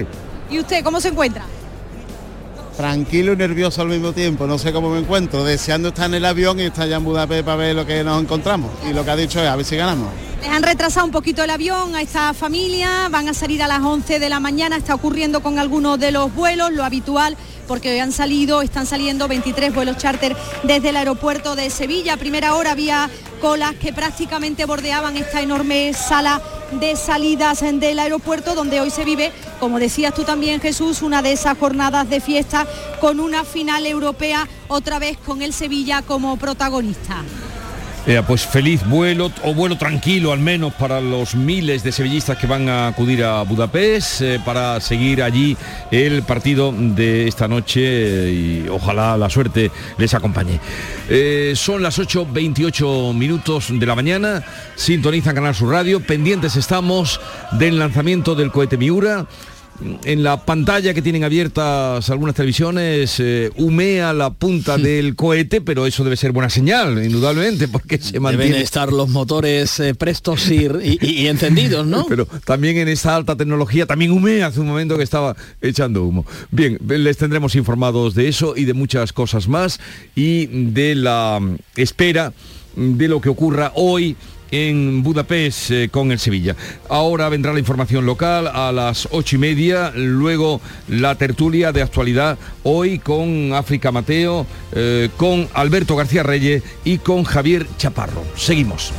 ¿Y usted cómo se encuentra? Tranquilo y nervioso al mismo tiempo, no sé cómo me encuentro, deseando estar en el avión y estar ya en Budapest para ver lo que nos encontramos. Y lo que ha dicho es a ver si ganamos. Les han retrasado un poquito el avión a esta familia, van a salir a las 11 de la mañana, está ocurriendo con algunos de los vuelos, lo habitual porque hoy han salido, están saliendo 23 vuelos charter desde el aeropuerto de Sevilla. Primera hora había colas que prácticamente bordeaban esta enorme sala de salidas del aeropuerto donde hoy se vive, como decías tú también Jesús, una de esas jornadas de fiesta con una final europea otra vez con el Sevilla como protagonista pues feliz vuelo o vuelo tranquilo al menos para los miles de sevillistas que van a acudir a Budapest eh, para seguir allí el partido de esta noche eh, y ojalá la suerte les acompañe. Eh, son las 8.28 minutos de la mañana, sintonizan Canal Sur Radio, pendientes estamos del lanzamiento del cohete Miura en la pantalla que tienen abiertas algunas televisiones eh, humea la punta del cohete, pero eso debe ser buena señal, indudablemente, porque se mantiene... Deben estar los motores eh, prestos y, encendidos, ¿no? Pero también en esta alta tecnología, también humea hace un momento que estaba echando humo. Bien, les tendremos informados de eso y de muchas cosas más y de la espera de lo que ocurra hoy en Budapest eh, con el Sevilla. Ahora vendrá la información local a las ocho y media, luego la tertulia de actualidad hoy con África Mateo, eh, con Alberto García Reyes y con Javier Chaparro. Seguimos.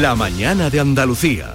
La mañana de Andalucía.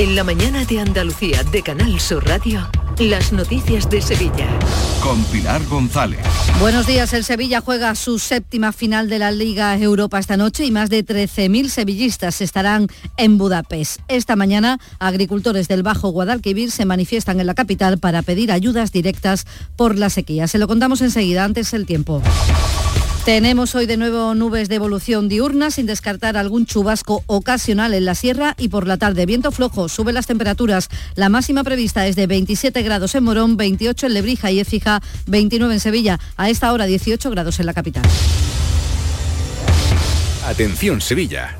En la mañana de Andalucía de Canal Sur Radio, las noticias de Sevilla. Con Pilar González. Buenos días, el Sevilla juega su séptima final de la Liga Europa esta noche y más de 13.000 sevillistas estarán en Budapest. Esta mañana, agricultores del Bajo Guadalquivir se manifiestan en la capital para pedir ayudas directas por la sequía. Se lo contamos enseguida, antes el tiempo. Tenemos hoy de nuevo nubes de evolución diurna, sin descartar algún chubasco ocasional en la sierra y por la tarde viento flojo, suben las temperaturas. La máxima prevista es de 27 grados en Morón, 28 en Lebrija y Écija, 29 en Sevilla. A esta hora 18 grados en la capital. Atención Sevilla.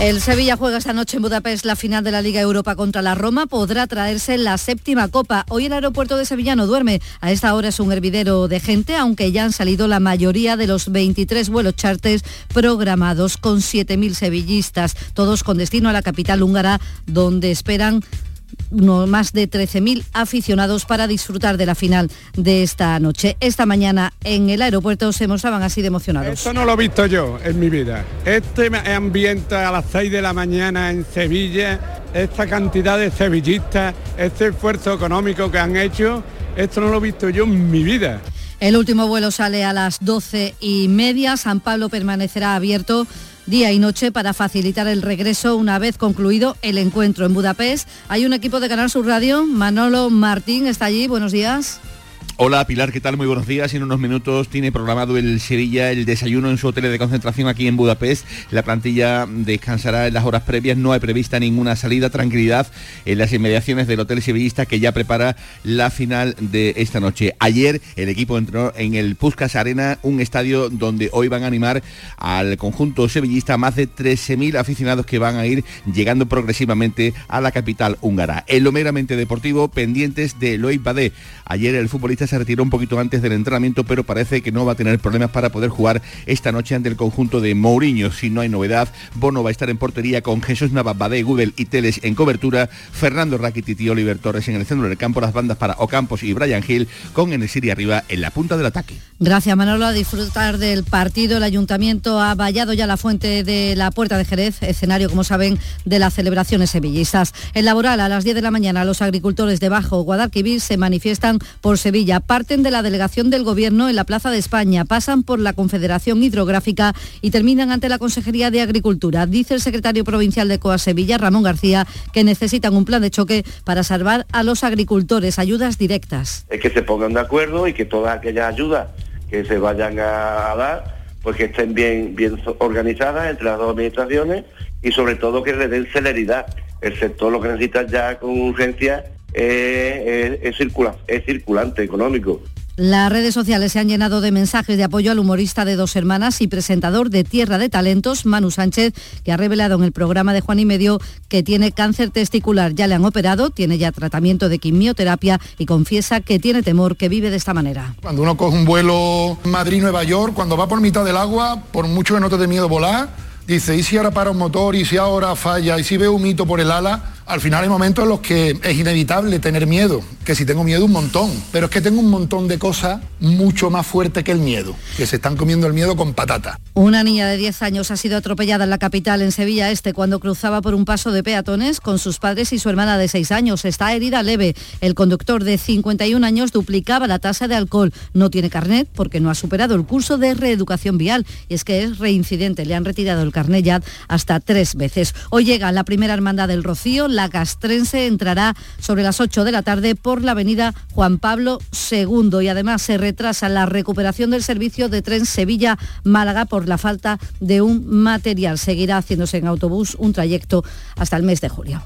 El Sevilla juega esta noche en Budapest la final de la Liga Europa contra la Roma. Podrá traerse la séptima copa. Hoy el aeropuerto de Sevilla no duerme. A esta hora es un hervidero de gente, aunque ya han salido la mayoría de los 23 vuelos charters programados con 7.000 sevillistas, todos con destino a la capital húngara, donde esperan no, más de 13.000 aficionados para disfrutar de la final de esta noche. Esta mañana en el aeropuerto se mostraban así de emocionados. Esto no lo he visto yo en mi vida. Este ambiente a las 6 de la mañana en Sevilla, esta cantidad de sevillistas, este esfuerzo económico que han hecho, esto no lo he visto yo en mi vida. El último vuelo sale a las 12 y media. San Pablo permanecerá abierto día y noche para facilitar el regreso una vez concluido el encuentro en Budapest. Hay un equipo de Canal Sur Radio, Manolo Martín está allí, buenos días. Hola Pilar, ¿qué tal? Muy buenos días. En unos minutos tiene programado el Sevilla el desayuno en su hotel de concentración aquí en Budapest. La plantilla descansará en las horas previas. No hay prevista ninguna salida. Tranquilidad en las inmediaciones del hotel sevillista que ya prepara la final de esta noche. Ayer el equipo entró en el Puskas Arena, un estadio donde hoy van a animar al conjunto sevillista más de 13.000 aficionados que van a ir llegando progresivamente a la capital húngara. En lo meramente deportivo, pendientes de Loïc Badé. Ayer el futbolista se retiró un poquito antes del entrenamiento, pero parece que no va a tener problemas para poder jugar esta noche ante el conjunto de Mourinho. Si no hay novedad, Bono va a estar en portería con Jesús Navas, Badé, y Teles en cobertura, Fernando Rakitic y Oliver Torres en el centro del campo, las bandas para Ocampos y Brian Hill con Enesiri arriba en la punta del ataque. Gracias Manolo, a disfrutar del partido. El ayuntamiento ha vallado ya la fuente de la Puerta de Jerez, escenario, como saben, de las celebraciones sevillistas. En laboral, a las 10 de la mañana, los agricultores de Bajo Guadalquivir se manifiestan por Sevilla parten de la delegación del Gobierno en la Plaza de España, pasan por la Confederación Hidrográfica y terminan ante la Consejería de Agricultura. Dice el secretario provincial de COA Sevilla, Ramón García, que necesitan un plan de choque para salvar a los agricultores, ayudas directas. Es que se pongan de acuerdo y que todas aquellas ayudas que se vayan a, dar, pues que estén bien, bien organizadas entre las dos administraciones y sobre todo que le den celeridad. El sector lo que necesita ya con urgencia es, es, circula, es circulante económico. Las redes sociales se han llenado de mensajes de apoyo al humorista de dos hermanas y presentador de Tierra de Talentos, Manu Sánchez, que ha revelado en el programa de Juan y Medio que tiene cáncer testicular. Ya le han operado, tiene ya tratamiento de quimioterapia y confiesa que tiene temor que vive de esta manera. Cuando uno coge un vuelo Madrid-Nueva York, cuando va por mitad del agua, por mucho que no te dé miedo volar, dice, ¿y si ahora para un motor? ¿Y si ahora falla? ¿Y si veo un mito por el ala? Al final hay momentos en los que es inevitable tener miedo, que si tengo miedo un montón, pero es que tengo un montón de cosas mucho más fuertes que el miedo, que se están comiendo el miedo con patata. Una niña de 10 años ha sido atropellada en la capital, en Sevilla Este, cuando cruzaba por un paso de peatones con sus padres y su hermana de 6 años. Está herida leve. El conductor de 51 años duplicaba la tasa de alcohol. No tiene carnet porque no ha superado el curso de reeducación vial y es que es reincidente. Le han retirado el carnet ya hasta tres veces. Hoy llega la primera hermandad del Rocío, castrense entrará sobre las 8 de la tarde por la avenida Juan Pablo II y además se retrasa la recuperación del servicio de tren Sevilla-Málaga por la falta de un material. Seguirá haciéndose en autobús un trayecto hasta el mes de julio.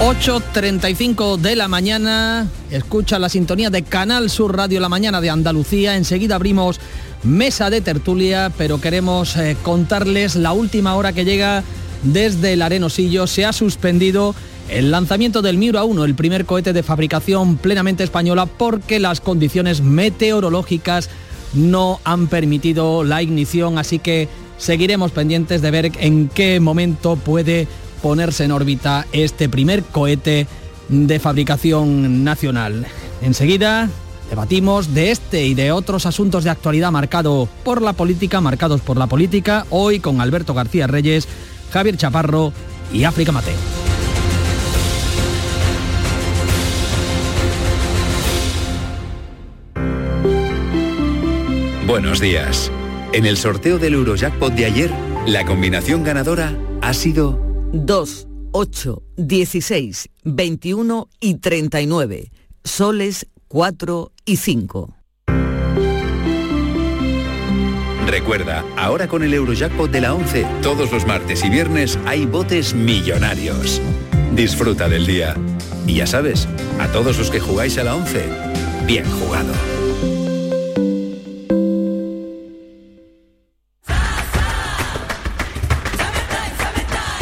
8.35 de la mañana, escucha la sintonía de Canal Sur Radio La Mañana de Andalucía. Enseguida abrimos mesa de tertulia, pero queremos eh, contarles la última hora que llega desde el Arenosillo. Se ha suspendido el lanzamiento del Miura 1, el primer cohete de fabricación plenamente española, porque las condiciones meteorológicas no han permitido la ignición, así que seguiremos pendientes de ver en qué momento puede ponerse en órbita este primer cohete de fabricación nacional. Enseguida debatimos de este y de otros asuntos de actualidad marcado por la política, marcados por la política, hoy con Alberto García Reyes, Javier Chaparro y África Mateo. Buenos días. En el sorteo del Eurojackpot de ayer, la combinación ganadora ha sido 2, 8, 16, 21 y 39. Soles 4 y 5. Recuerda, ahora con el Eurojackpot de la 11, todos los martes y viernes hay botes millonarios. Disfruta del día. Y ya sabes, a todos los que jugáis a la 11, bien jugado.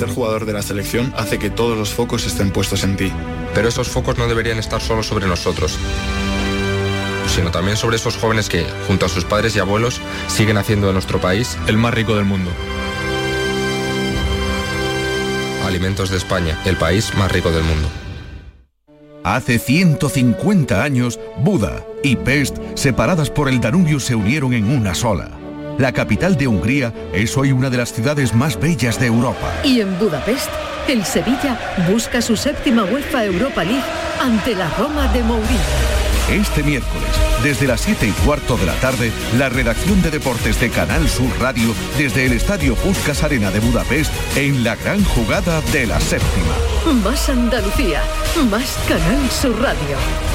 ser jugador de la selección hace que todos los focos estén puestos en ti. Pero esos focos no deberían estar solo sobre nosotros, sino también sobre esos jóvenes que, junto a sus padres y abuelos, siguen haciendo de nuestro país el más rico del mundo. Alimentos de España, el país más rico del mundo. Hace 150 años, Buda y Pest, separadas por el Danubio, se unieron en una sola la capital de Hungría es hoy una de las ciudades más bellas de Europa. Y en Budapest, el Sevilla busca su séptima UEFA Europa League ante la Roma de Mourinho. Este miércoles, desde las 7 y cuarto de la tarde, la redacción de deportes de Canal Sur Radio desde el Estadio Puskas Arena de Budapest en la gran jugada de la séptima. Más Andalucía, más Canal Sur Radio.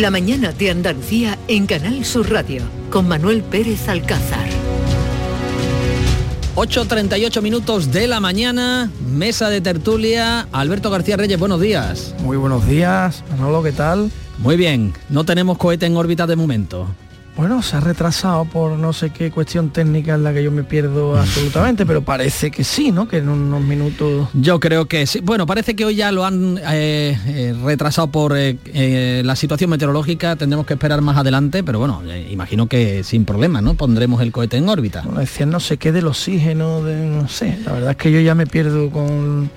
La mañana de Andalucía en Canal Sur Radio con Manuel Pérez Alcázar. 8.38 minutos de la mañana, mesa de tertulia. Alberto García Reyes, buenos días. Muy buenos días, Manolo, ¿qué tal? Muy bien, no tenemos cohete en órbita de momento. Bueno, se ha retrasado por no sé qué cuestión técnica en la que yo me pierdo absolutamente, pero parece que sí, ¿no? Que en unos minutos... Yo creo que sí. Bueno, parece que hoy ya lo han eh, eh, retrasado por eh, la situación meteorológica, tendremos que esperar más adelante, pero bueno, imagino que sin problema, ¿no? Pondremos el cohete en órbita. Bueno, decían no sé qué del oxígeno, de, no sé, la verdad es que yo ya me pierdo con...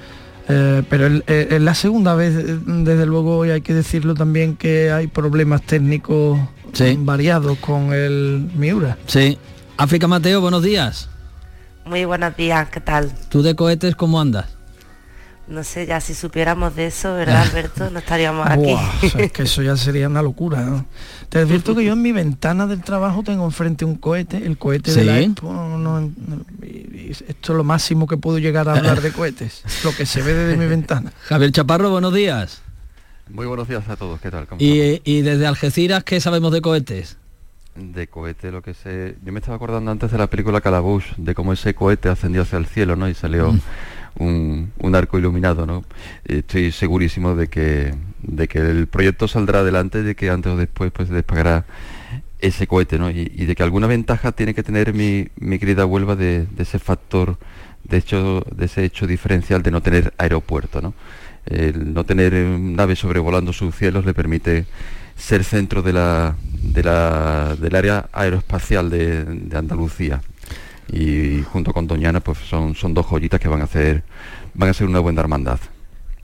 pero es la segunda vez, desde luego, y hay que decirlo también, que hay problemas técnicos variados con el Miura. Sí. África Mateo, buenos días. Muy buenos días, ¿qué tal? ¿Tú de cohetes cómo andas? No sé, ya si supiéramos de eso, ¿verdad, Alberto? No estaríamos aquí. es que eso ya sería una locura. ¿no? Te advierto que yo en mi ventana del trabajo tengo enfrente un cohete, el cohete de la Expo. No, esto es lo máximo que puedo llegar a hablar de cohetes, lo que se ve desde mi ventana. Javier Chaparro, buenos días. Muy buenos días a todos, ¿qué tal? ¿Y, y desde Algeciras qué sabemos de cohetes? de cohete lo que sé yo me estaba acordando antes de la película Calabush de cómo ese cohete ascendió hacia el cielo no y salió mm un, arco iluminado, ¿no? Estoy segurísimo de que, de que el proyecto saldrá adelante, de que antes o después pues despegará ese cohete, ¿no? Y, de que alguna ventaja tiene que tener mi, mi querida Huelva de, ese factor, de, hecho, de ese hecho diferencial de no tener aeropuerto, ¿no? El no tener naves sobrevolando sus cielos le permite ser centro de la, de la, del área aeroespacial de, de Andalucía y junto con Doñana pues son, son dos joyitas que van a hacer van a ser una buena hermandad.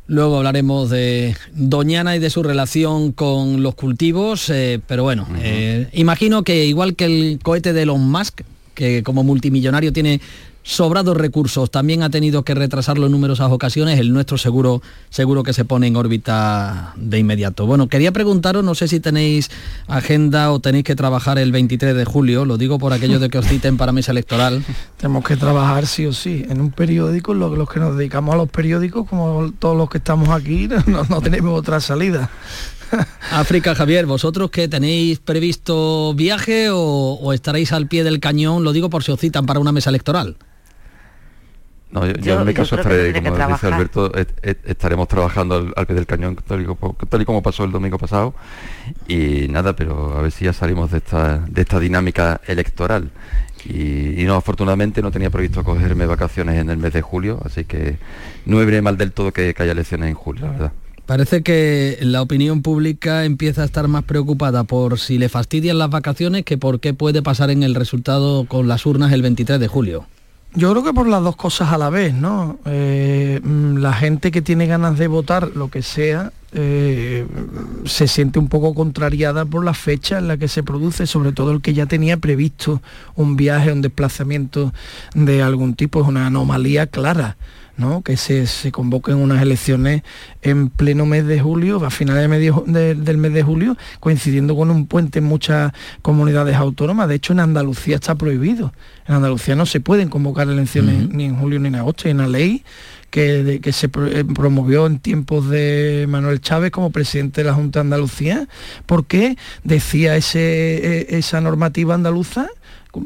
Luego hablaremos de Doñana y de su relación con los cultivos, eh, pero bueno, eh, imagino que igual que el cohete de Elon Musk, que como multimillonario tiene sobrados recursos, también ha tenido que retrasarlo en numerosas ocasiones, el nuestro seguro, seguro que se pone en órbita de inmediato. Bueno, quería preguntaros, no sé si tenéis agenda o tenéis que trabajar el 23 de julio, lo digo por aquello de que os citen para mesa electoral. Tenemos que trabajar sí o sí, en un periódico, los, los que nos dedicamos a los periódicos, como todos los que estamos aquí, no, tenemos otra salida. África, Javier, ¿vosotros que tenéis previsto viaje o, o, estaréis al pie del cañón? Lo digo por si os citan para una mesa electoral. No, yo, en mi caso estaré, como dice Alberto, estaremos trabajando al, pie del cañón, tal y, como pasó el domingo pasado. Y nada, pero a ver si ya salimos de esta, de esta dinámica electoral. Y, no, afortunadamente no tenía previsto cogerme vacaciones en el mes de julio, así que no me viene mal del todo que, que haya elecciones en julio, la verdad. Parece que la opinión pública empieza a estar más preocupada por si le fastidian las vacaciones que por qué puede pasar en el resultado con las urnas el 23 de julio. Yo creo que por las dos cosas a la vez, ¿no? Eh, mm, la gente que tiene ganas de votar lo que sea, eh, se siente un poco contrariada por la fecha en la que se produce, sobre todo el que ya tenía previsto un viaje, un desplazamiento de algún tipo, es una anomalía clara que se, se, convoquen unas elecciones en pleno mes de julio, a finales del mes de julio, coincidiendo con un puente en muchas comunidades autónomas. De hecho, en Andalucía está prohibido. En Andalucía no se pueden convocar elecciones ni en julio ni en agosto. Hay una ley que, que, se eh, promovió en tiempos de Manuel Chávez como presidente de la Junta de Andalucía, porque decía ese, e, esa normativa andaluza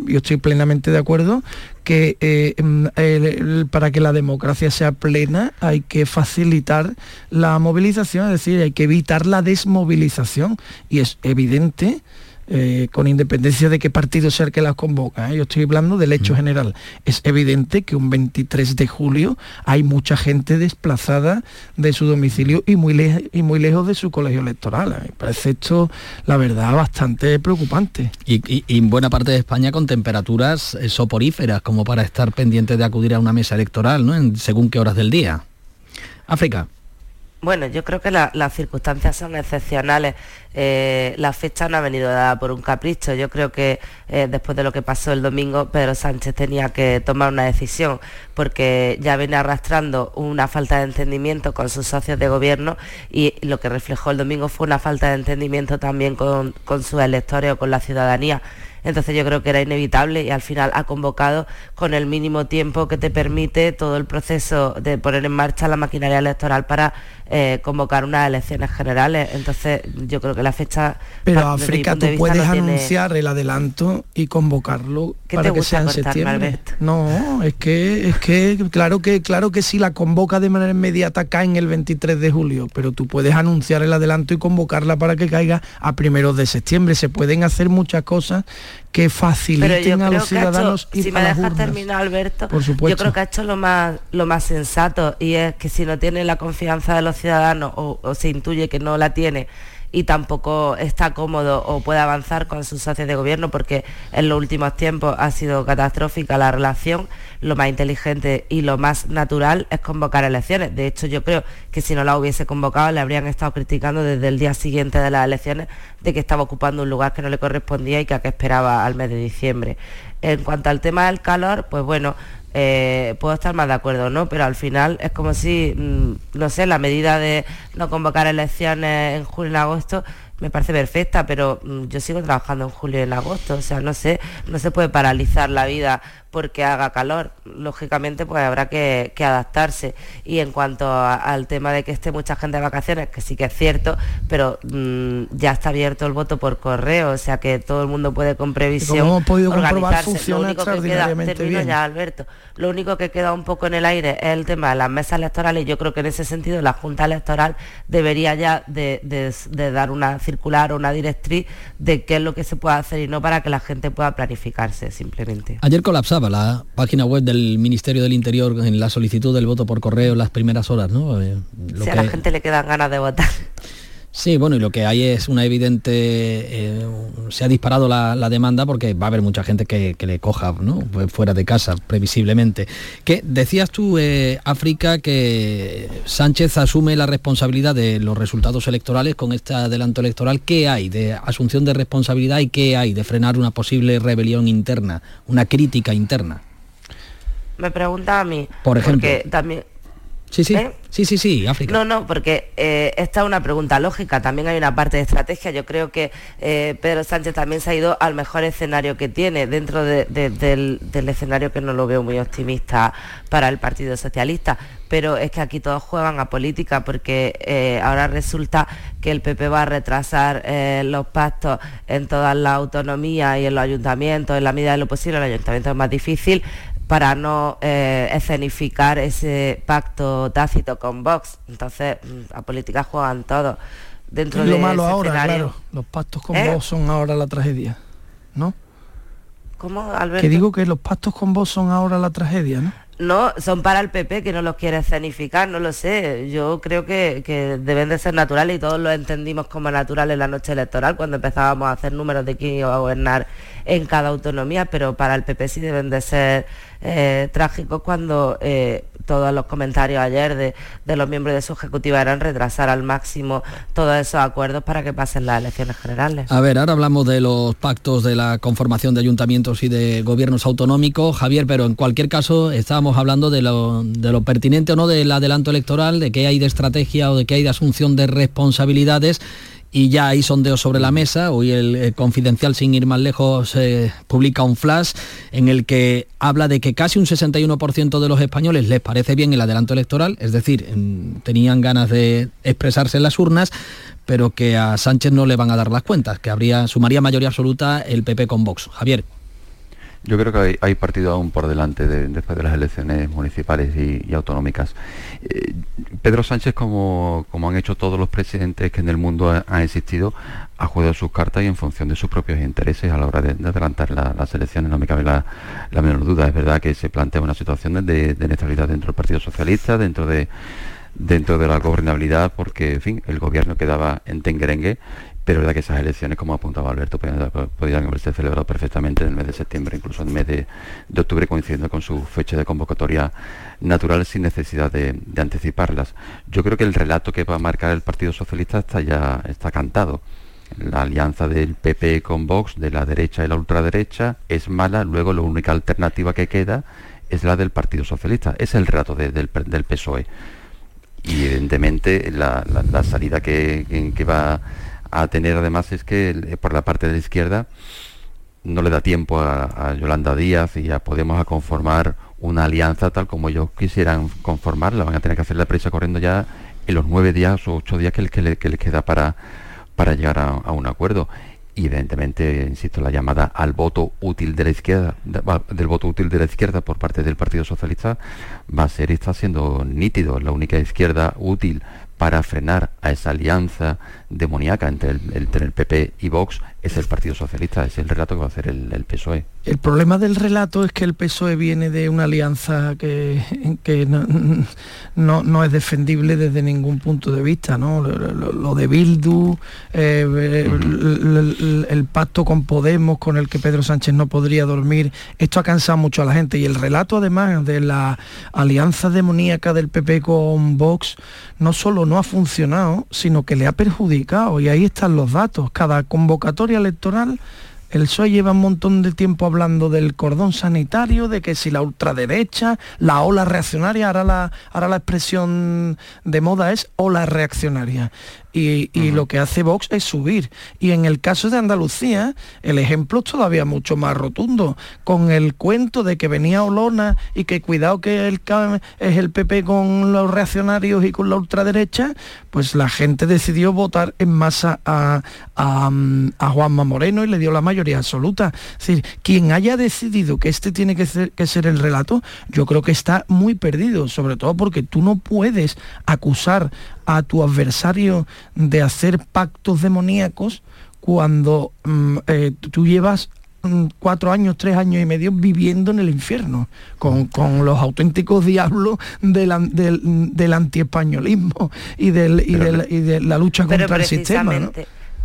yo estoy plenamente de acuerdo que eh, mm, para que la democracia sea plena hay que facilitar la movilización, es decir, hay que evitar la desmovilización. Y es evidente eh, con independencia de qué partido sea el que las convoca. ¿eh? Yo estoy hablando del hecho general. Es evidente que un 23 de julio hay mucha gente desplazada de su domicilio y muy, y muy lejos de su colegio electoral. Me parece esto, la verdad, bastante preocupante. Y, en buena parte de España con temperaturas eh, soporíferas, como para estar pendiente de acudir a una mesa electoral, ¿no? En, según qué horas del día. África. Bueno, yo creo que las circunstancias son excepcionales. Eh, la fecha no ha venido dada por un capricho. Yo creo que eh, después de lo que pasó el domingo, Pedro Sánchez tenía que tomar una decisión porque ya viene arrastrando una falta de entendimiento con sus socios de gobierno y lo que reflejó el domingo fue una falta de entendimiento también con, con sus electores o con la ciudadanía. Entonces yo creo que era inevitable y al final ha convocado con el mínimo tiempo que te permite todo el proceso de poner en marcha la maquinaria electoral para eh, convocar unas elecciones generales. Entonces yo creo que la fecha... Pero África, tú puedes anunciar el adelanto y convocarlo para que sea en septiembre. No, es que, es que claro que claro que si la convoca de manera inmediata cae en el 23 de julio, pero tú puedes anunciar el adelanto y convocarla para que caiga a primeros de septiembre. Se pueden hacer muchas cosas que faciliten a los ciudadanos y Si me dejas terminar, Alberto, yo creo que ha hecho lo más, lo más sensato y es que si no tiene la confianza de los ciudadanos o, se intuye que no la tiene y tampoco está cómodo o puede avanzar con sus socios de gobierno porque en los últimos tiempos ha sido catastrófica la relación. Lo más inteligente y lo más natural es convocar elecciones. De hecho, yo creo que si no la hubiese convocado le habrían estado criticando desde el día siguiente de las elecciones de que estaba ocupando un lugar que no le correspondía y que, que esperaba al mes de diciembre. En cuanto al tema del calor, pues bueno, eh, puedo estar más de acuerdo, ¿no? Pero al final es como si, mm, no sé, la medida de no convocar elecciones en julio y en agosto me parece perfecta, pero mm, yo sigo trabajando en julio y en agosto, o sea, no sé, no se puede paralizar la vida porque haga calor. Lógicamente, pues habrá que, adaptarse. Y en cuanto al tema de que esté mucha gente de vacaciones, que sí que es cierto, pero mm, ya está abierto el voto por correo, o sea que todo el mundo puede con previsión hemos podido organizarse. Lo único que queda, termino ya, Alberto. Lo único que queda un poco en el aire es el tema de las mesas electorales. Yo creo que en ese sentido la Junta Electoral debería ya de, de dar una circular o una directriz de qué es lo que se puede hacer y no para que la gente pueda planificarse simplemente. Ayer colapsaba la página web del Ministerio del Interior en la solicitud del voto por correo en las primeras horas, ¿no? Eh, si a la gente le quedan ganas de votar. Sí, bueno, y lo que hay es una evidente, eh, se ha disparado la, demanda porque va a haber mucha gente que, le coja ¿no? Pues fuera de casa, previsiblemente. ¿Qué decías tú, eh, África, que Sánchez asume la responsabilidad de los resultados electorales con este adelanto electoral. ¿Qué hay de asunción de responsabilidad y qué hay de frenar una posible rebelión interna, una crítica interna? Me pregunta a mí. Por ejemplo. Porque también Sí, sí. ¿Eh? Sí, sí, sí, África. No, no, porque eh, esta es una pregunta lógica, también hay una parte de estrategia. Yo creo que eh, Pedro Sánchez también se ha ido al mejor escenario que tiene, dentro del, escenario que no lo veo muy optimista para el Partido Socialista. Pero es que aquí todos juegan a política porque ahora resulta que el PP va a retrasar los pactos en todas las autonomías y en los ayuntamientos, en la medida de lo posible, el ayuntamiento es más difícil, para no eh, escenificar ese pacto tácito con Vox. Entonces, mm, a política juegan todos. Dentro es lo malo ahora, claro. Los pactos con ¿Eh? Vox son ahora la tragedia, ¿no? ¿Cómo, Alberto? Que digo que los pactos con Vox son ahora la tragedia, ¿no? No, son para el PP que no los quiere escenificar, no lo sé. Yo creo que, que, deben de ser naturales y todos lo entendimos como naturales en la noche electoral cuando empezábamos a hacer números de quién iba a gobernar en cada autonomía, pero para el PP sí deben de ser eh, trágicos cuando eh, todos los comentarios ayer de, los miembros de su ejecutiva eran retrasar al máximo todos esos acuerdos para que pasen las elecciones generales. A ver, ahora hablamos de los pactos de la conformación de ayuntamientos y de gobiernos autonómicos, Javier, pero en cualquier caso estábamos hablando de lo, de lo pertinente o no del adelanto electoral, de qué hay de estrategia o de qué hay de asunción de responsabilidades y ya hay sondeos sobre la mesa. Hoy el, Confidencial, sin ir más lejos, eh, publica un flash en el que habla de que casi un 61% de los españoles les parece bien el adelanto electoral, es decir, tenían ganas de expresarse en las urnas, pero que a Sánchez no le van a dar las cuentas, que habría sumaría mayoría absoluta el PP con Vox. Javier. Yo creo que hay, partido aún por delante después de las elecciones municipales y, autonómicas. Eh, Pedro Sánchez, como, han hecho todos los presidentes que en el mundo han existido, ha jugado sus cartas y en función de sus propios intereses a la hora de, adelantar las elecciones, no me cabe la, menor duda. Es verdad que se plantea una situación de, de neutralidad dentro del Partido Socialista, dentro de dentro de la gobernabilidad porque en fin el gobierno quedaba en tenguerengue pero es verdad que esas elecciones, como apuntaba Alberto, podrían haberse celebrado perfectamente en el mes de septiembre, incluso en el mes de, octubre, coincidiendo con su fecha de convocatoria natural sin necesidad de, anticiparlas. Yo creo que el relato que va a marcar el Partido Socialista está ya está cantado. La alianza del PP con Vox, de la derecha y la ultraderecha, es mala, luego la única alternativa que queda es la del Partido Socialista. Es el relato del, del, PSOE. Y evidentemente la, salida que, que va a tener además es que eh, por la parte de la izquierda no le da tiempo a, Yolanda Díaz y a Podemos a conformar una alianza tal como ellos quisieran conformarla. Van a tener que hacer la prisa corriendo ya en los nueve días o ocho días que, le, queda para, para llegar a, un acuerdo. Y evidentemente, insisto, la llamada al voto útil de la izquierda, del voto útil de la izquierda por parte del Partido Socialista, va a ser y está siendo nítido. La única izquierda útil para frenar a esa alianza demoníaca entre el, PP y Vox es el Partido Socialista, es el relato que va a hacer el, PSOE. El problema del relato es que el PSOE viene de una alianza que, que no, no, es defendible desde ningún punto de vista, ¿no? Lo, de Bildu, eh, el, el, pacto con Podemos con el que Pedro Sánchez no podría dormir, esto ha cansado mucho a la gente y el relato además de la alianza demoníaca del PP con Vox no solo no ha funcionado, sino que le ha perjudicado y ahí están los datos. Cada convocatoria electoral el PSOE lleva un montón de tiempo hablando del cordón sanitario, de que si la ultraderecha, la ola reaccionaria, ahora la, ahora la expresión de moda es ola reaccionaria y, lo que hace Vox es subir. Y en el caso de Andalucía, el ejemplo es todavía mucho más rotundo, con el cuento de que venía Olona y que cuidado que el, es el PP con los reaccionarios y con la ultraderecha, pues la gente decidió votar en masa a, a, Juanma Moreno y le dio la mayoría absoluta. Es decir, quien haya decidido que este tiene que ser, que ser el relato, yo creo que está muy perdido, sobre todo porque tú no puedes acusar a tu adversario de hacer pactos demoníacos cuando mm, eh, tú llevas mm, cuatro años, tres años y medio viviendo en el infierno, con, los auténticos diablos del, del, antiespañolismo y, del, y, de la lucha contra el sistema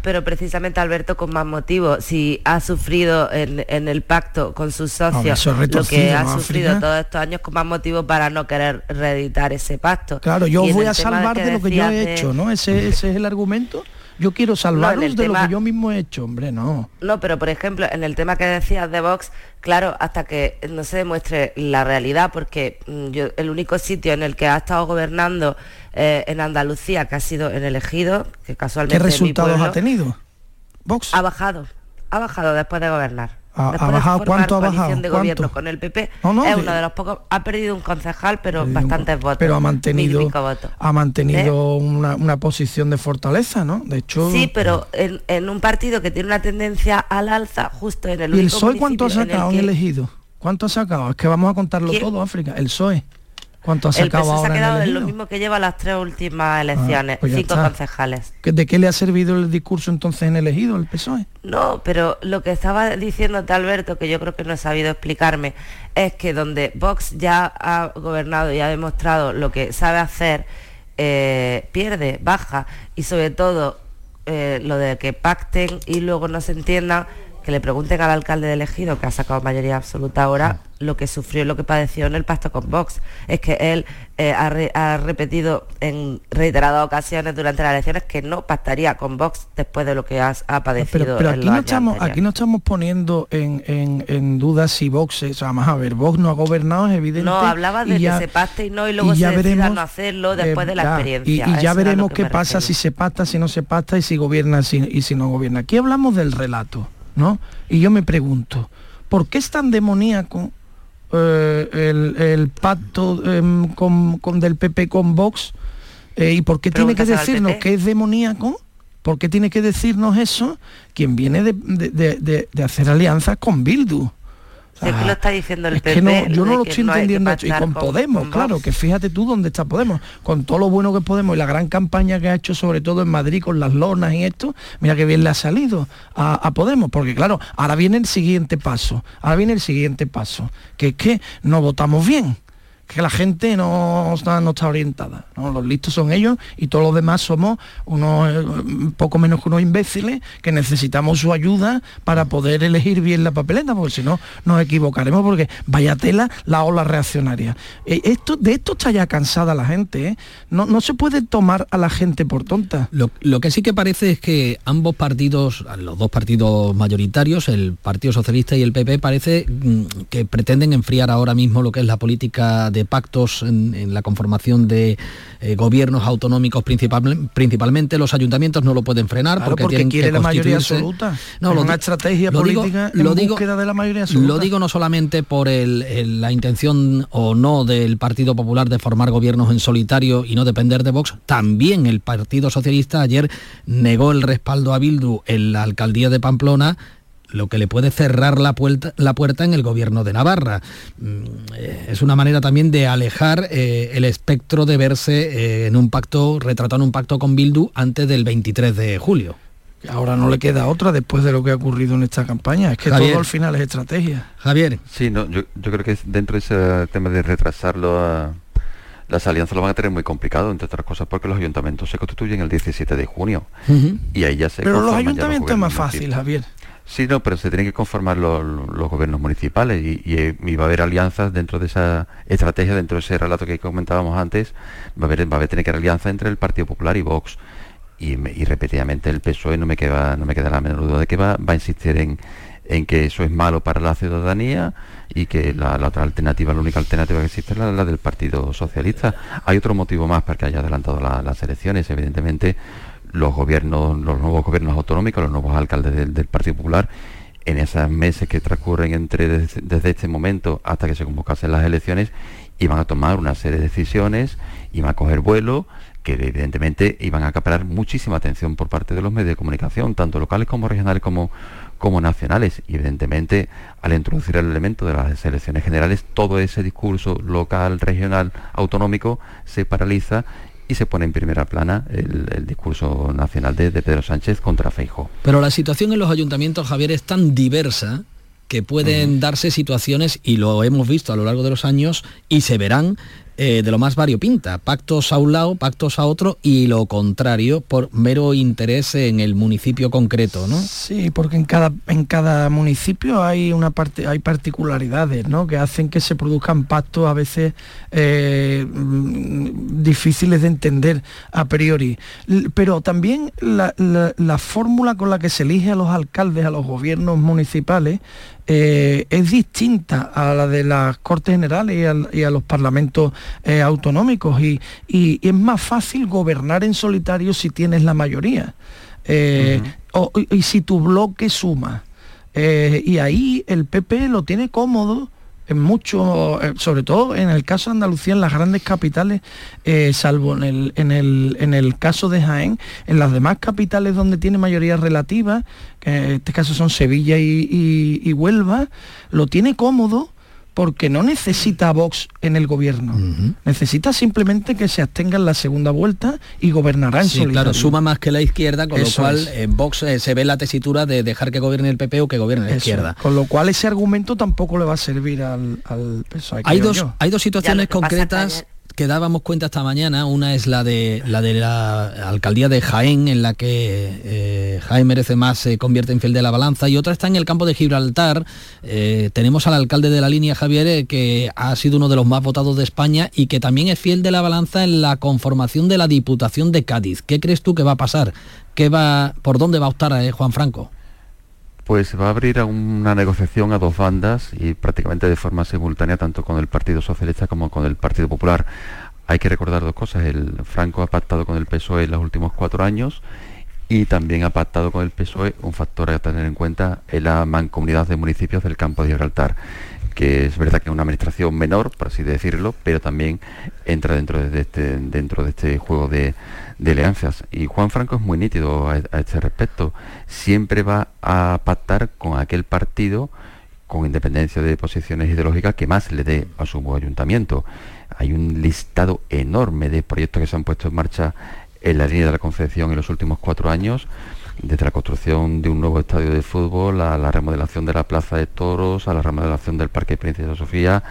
pero precisamente Alberto con más motivo, si ha sufrido en, el pacto con sus socios lo que ha sufrido todos estos años con más motivo para no querer reeditar ese pacto. Claro, yo voy a salvar de, lo que yo he hecho, ¿no? Ese, ese es el argumento yo quiero salvarlos de lo que yo mismo he hecho, hombre, no. No, pero por ejemplo, en el tema que decías de Vox, claro, hasta que no se demuestre la realidad, porque mm, yo, el único sitio en el que ha estado gobernando eh, en Andalucía, que ha sido en elegido, que casualmente... ¿Qué resultados ha tenido? Vox. Ha bajado, ha bajado después de gobernar. ¿Ha, bajado? ¿Cuánto ha bajado? de gobierno con el PP. es uno de los pocos. Ha perdido un concejal, pero bastantes votos. Pero ha mantenido, ha mantenido ¿Eh? una, posición de fortaleza, ¿no? De hecho. Sí, pero en, un partido que tiene una tendencia al alza, justo en el. ¿Y el PSOE cuánto ha sacado en, elegido? ¿Cuánto ha sacado? Es que vamos a contarlo todo, África. El PSOE. ¿Cuánto ha sacado el se ha quedado en lo mismo que lleva las tres últimas ah, elecciones, pues cinco concejales. ¿De qué le ha servido el discurso entonces en elegido el PSOE? No, pero lo que estaba diciéndote Alberto, que yo creo que no he sabido explicarme, es que donde Vox ya ha gobernado y ha demostrado lo que sabe hacer, eh, pierde, baja y sobre todo eh, lo de que pacten y luego no se entiendan que le pregunten al alcalde de elegido, que ha sacado mayoría absoluta ahora, lo que sufrió, lo que padeció en el pacto con Vox. Es que él eh, ha, repetido en reiteradas ocasiones durante las elecciones que no pactaría con Vox después de lo que ha, padecido. Pero, aquí, no estamos, aquí no estamos poniendo en, duda si Vox es, vamos a ver, Vox no ha gobernado, es evidente. No, hablaba de que se pacte y no, y luego se decida no hacerlo después de la eh, experiencia. Y, ya veremos qué pasa si se pacta, si no se pacta y si gobierna y si no gobierna. Aquí hablamos del relato. Y yo me pregunto, ¿por qué es tan demoníaco eh, el, pacto em, con, del PP con Vox? Eh, ¿Y por qué tiene que decirnos que es demoníaco? ¿Por qué tiene que decirnos eso quien viene de, de hacer alianzas con Bildu? Que lo está diciendo el PP. yo no lo estoy entendiendo. y con, Podemos, claro, que fíjate tú dónde está Podemos. Con todo lo bueno que Podemos y la gran campaña que ha hecho, sobre todo en Madrid, con las lonas y esto, mira que bien le ha salido a, Podemos. Porque claro, ahora viene el siguiente paso. Ahora viene el siguiente paso. Que es que no votamos bien que la gente no está, no está orientada. Los listos son ellos y todos los demás somos unos eh, poco menos que unos imbéciles que necesitamos su ayuda para poder elegir bien la papeleta, porque si no nos equivocaremos porque vaya tela la ola reaccionaria. Eh, esto, de esto está ya cansada la gente. ¿eh? No, no se puede tomar a la gente por tonta. Lo, lo que sí que parece es que ambos partidos, los dos partidos mayoritarios, el Partido Socialista y el PP, parece mm, que pretenden enfriar ahora mismo lo que es la política de pactos en, la conformación de eh, gobiernos autonómicos principalmente los ayuntamientos no lo pueden frenar porque, tienen quiere que la mayoría absoluta no una estrategia política lo digo, de la mayoría absoluta. lo digo no solamente por la intención o no del Partido Popular de formar gobiernos en solitario y no depender de Vox también el Partido Socialista ayer negó el respaldo a Bildu en la alcaldía de Pamplona lo que le puede cerrar la puerta, la puerta en el gobierno de Navarra. Mm, eh, es una manera también de alejar eh, el espectro de verse eh, en un pacto, retratado en un pacto con Bildu antes del 23 de julio. Ahora no le queda otra después de lo que ha ocurrido en esta campaña. Es que todo al final es estrategia. Javier. Sí, no, yo, creo que dentro de ese tema de retrasarlo las alianzas lo van a tener muy complicado, entre otras cosas, porque los ayuntamientos se constituyen el 17 de junio. Y ahí ya se Pero los ayuntamientos es más fácil, Javier. Sí, no, pero se tienen que conformar los, gobiernos municipales y, va a haber alianzas dentro de esa estrategia, dentro de ese relato que comentábamos antes, va a haber, va a tener que haber alianza entre el Partido Popular y Vox. Y, repetidamente el PSOE no me queda, no me queda la menor duda de que va, va a insistir en, en que eso es malo para la ciudadanía y que la, otra alternativa, la única alternativa que existe es la, del Partido Socialista. Hay otro motivo más para que haya adelantado las elecciones, evidentemente los gobiernos, los nuevos gobiernos autonómicos, los nuevos alcaldes del, Partido Popular, en esos meses que transcurren entre desde, este momento hasta que se convocasen las elecciones, iban a tomar una serie de decisiones, iban a coger vuelo, que evidentemente iban a acaparar muchísima atención por parte de los medios de comunicación, tanto locales como regionales como, como nacionales. Y evidentemente, al introducir el elemento de las elecciones generales, todo ese discurso local, regional, autonómico se paraliza y se pone en primera plana el, discurso nacional de, Pedro Sánchez contra Feijo. Pero la situación en los ayuntamientos, Javier, es tan diversa que pueden darse situaciones, y lo hemos visto a lo largo de los años, y se verán eh, de lo más variopinta, pactos a un lado, pactos a otro y lo contrario por mero interés en el municipio concreto, ¿no? Sí, porque en cada, en cada municipio hay una parte, hay particularidades, ¿no? Que hacen que se produzcan pactos a veces eh, mm, difíciles de entender a priori. Pero también la, la fórmula con la que se elige a los alcaldes, a los gobiernos municipales, eh, es distinta a la de las Cortes Generales y a, los parlamentos eh, autonómicos y, es más fácil gobernar en solitario si tienes la mayoría eh, y, si tu bloque suma. y ahí el PP lo tiene cómodo mucho, eh, sobre todo en el caso de Andalucía, en las grandes capitales, eh, salvo en el, en, el, en el caso de Jaén, en las demás capitales donde tiene mayoría relativa, que en este caso son Sevilla y Huelva, lo tiene cómodo porque no necesita Vox en el gobierno. Necesita simplemente que se abstenga en la segunda vuelta y gobernará en sí, Claro, suma más que la izquierda, con lo cual en Vox eh, se ve la tesitura de dejar que gobierne el PP o que gobierne la izquierda. Con lo cual ese argumento tampoco le va a servir al, al PSOE. Hay dos, hay dos situaciones concretas que dábamos cuenta esta mañana, una es la de la de la alcaldía de Jaén, en la que eh, Jaén merece más, se convierte en fiel de la balanza, y otra está en el campo de Gibraltar. Eh, tenemos al alcalde de la línea, Javier, eh, que ha sido uno de los más votados de España y que también es fiel de la balanza en la conformación de la Diputación de Cádiz. ¿Qué crees tú que va a pasar? ¿Qué va, ¿Por dónde va a optar Juan Franco? Pues va a abrir una negociación a dos bandas y prácticamente de forma simultánea tanto con el Partido Socialista como con el Partido Popular. Hay que recordar dos cosas. El Franco ha pactado con el PSOE en los últimos cuatro años y también ha pactado con el PSOE un factor a tener en cuenta en la mancomunidad de municipios del campo de Gibraltar que es verdad que es una administración menor, por así decirlo, pero también entra dentro de este, dentro de este juego de, alianzas. Y Juan Franco es muy nítido a, este respecto. Siempre va a pactar con aquel partido con independencia de posiciones ideológicas que más le dé a su ayuntamiento. Hay un listado enorme de proyectos que se han puesto en marcha en la línea de la Concepción en los últimos cuatro años desde la construcción de un nuevo estadio de fútbol, a la remodelación de la Plaza de Toros, a la remodelación del Parque Princesa Sofía,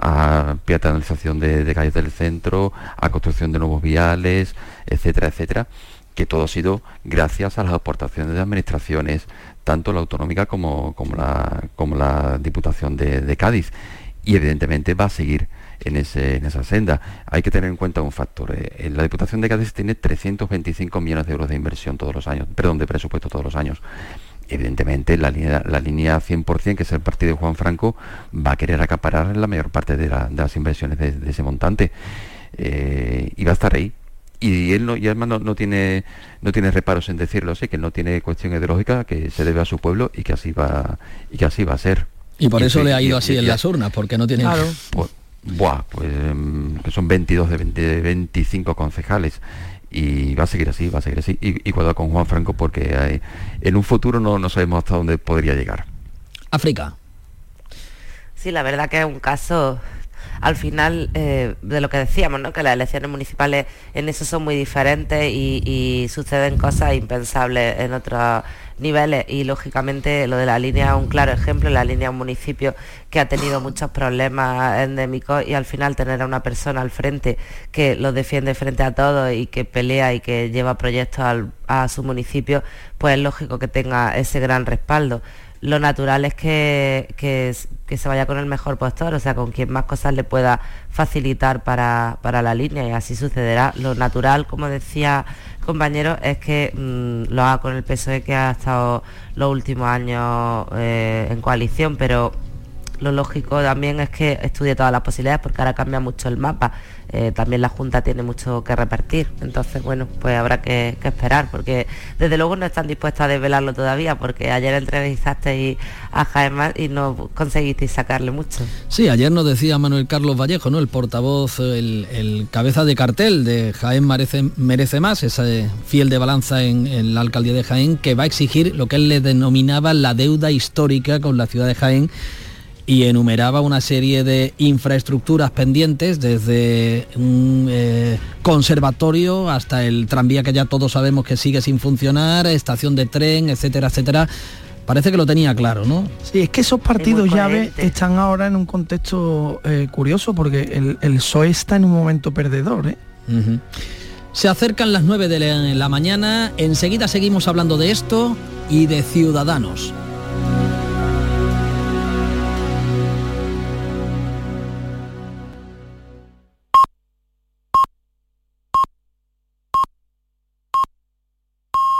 a peatonalización de, calles del centro, a construcción de nuevos viales, etcétera, etcétera, que todo ha sido gracias a las aportaciones de administraciones, tanto la autonómica como, como, la, como la Diputación de Cádiz. Y evidentemente va a seguir en, esa senda. Hay que tener en cuenta un factor. Eh, la Diputación de Cádiz tiene 325 millones de euros de inversión todos los años, perdón, de presupuesto todos los años. Evidentemente, la línea, la línea 100%, que es el partido de Juan Franco, va a querer acaparar la mayor parte de, las inversiones de, ese montante. Eh, y va a estar ahí, y él no, y además no, tiene no tiene reparos en decirlo sé que no tiene cuestión ideológica que se debe a su pueblo y que así va y que así va a ser y por eso le ha ido así en las urnas porque no tiene claro. Pues, Buah, pues em, que son 22 de, 25 concejales y va a seguir así, va a seguir así. Y, y cuidado con Juan Franco porque en un futuro no, no sabemos hasta dónde podría llegar. África. Sí, la verdad que es un caso al final eh, de lo que decíamos, ¿no? que las elecciones municipales en eso son muy diferentes y, suceden cosas impensables en otros niveles y lógicamente lo de la línea es un claro ejemplo, la línea es un municipio que ha tenido muchos problemas endémicos y al final tener a una persona al frente que lo defiende frente a todos y que pelea y que lleva proyectos a su municipio, pues es lógico que tenga ese gran respaldo lo natural es que, que, se vaya con el mejor postor, o sea, con quien más cosas le pueda facilitar para, la línea y así sucederá. Lo natural, como decía compañero, es que mm, lo haga con el PSOE que ha estado los últimos años eh, en coalición, pero lo lógico también es que estudie todas las posibilidades porque ahora cambia mucho el mapa. Eh, también la Junta tiene mucho que repartir. Entonces, bueno, pues habrá que, esperar porque desde luego no están dispuestas a desvelarlo todavía porque ayer entrevistaste a Jaime y no conseguisteis sacarle mucho. Sí, ayer nos decía Manuel Carlos Vallejo, ¿no? el portavoz, el, cabeza de cartel de Jaén merece, merece más, esa fiel de balanza en, en la alcaldía de Jaén, que va a exigir lo que él le denominaba la deuda histórica con la ciudad de Jaén y enumeraba una serie de infraestructuras pendientes, desde un eh, conservatorio hasta el tranvía que ya todos sabemos que sigue sin funcionar, estación de tren, etcétera, etcétera. Parece que lo tenía claro, ¿no? Sí, es que esos partidos llave están ahora en un contexto eh, curioso porque el, el, PSOE está en un momento perdedor. ¿eh? Se acercan las 9 de la mañana, enseguida seguimos hablando de esto y de Ciudadanos.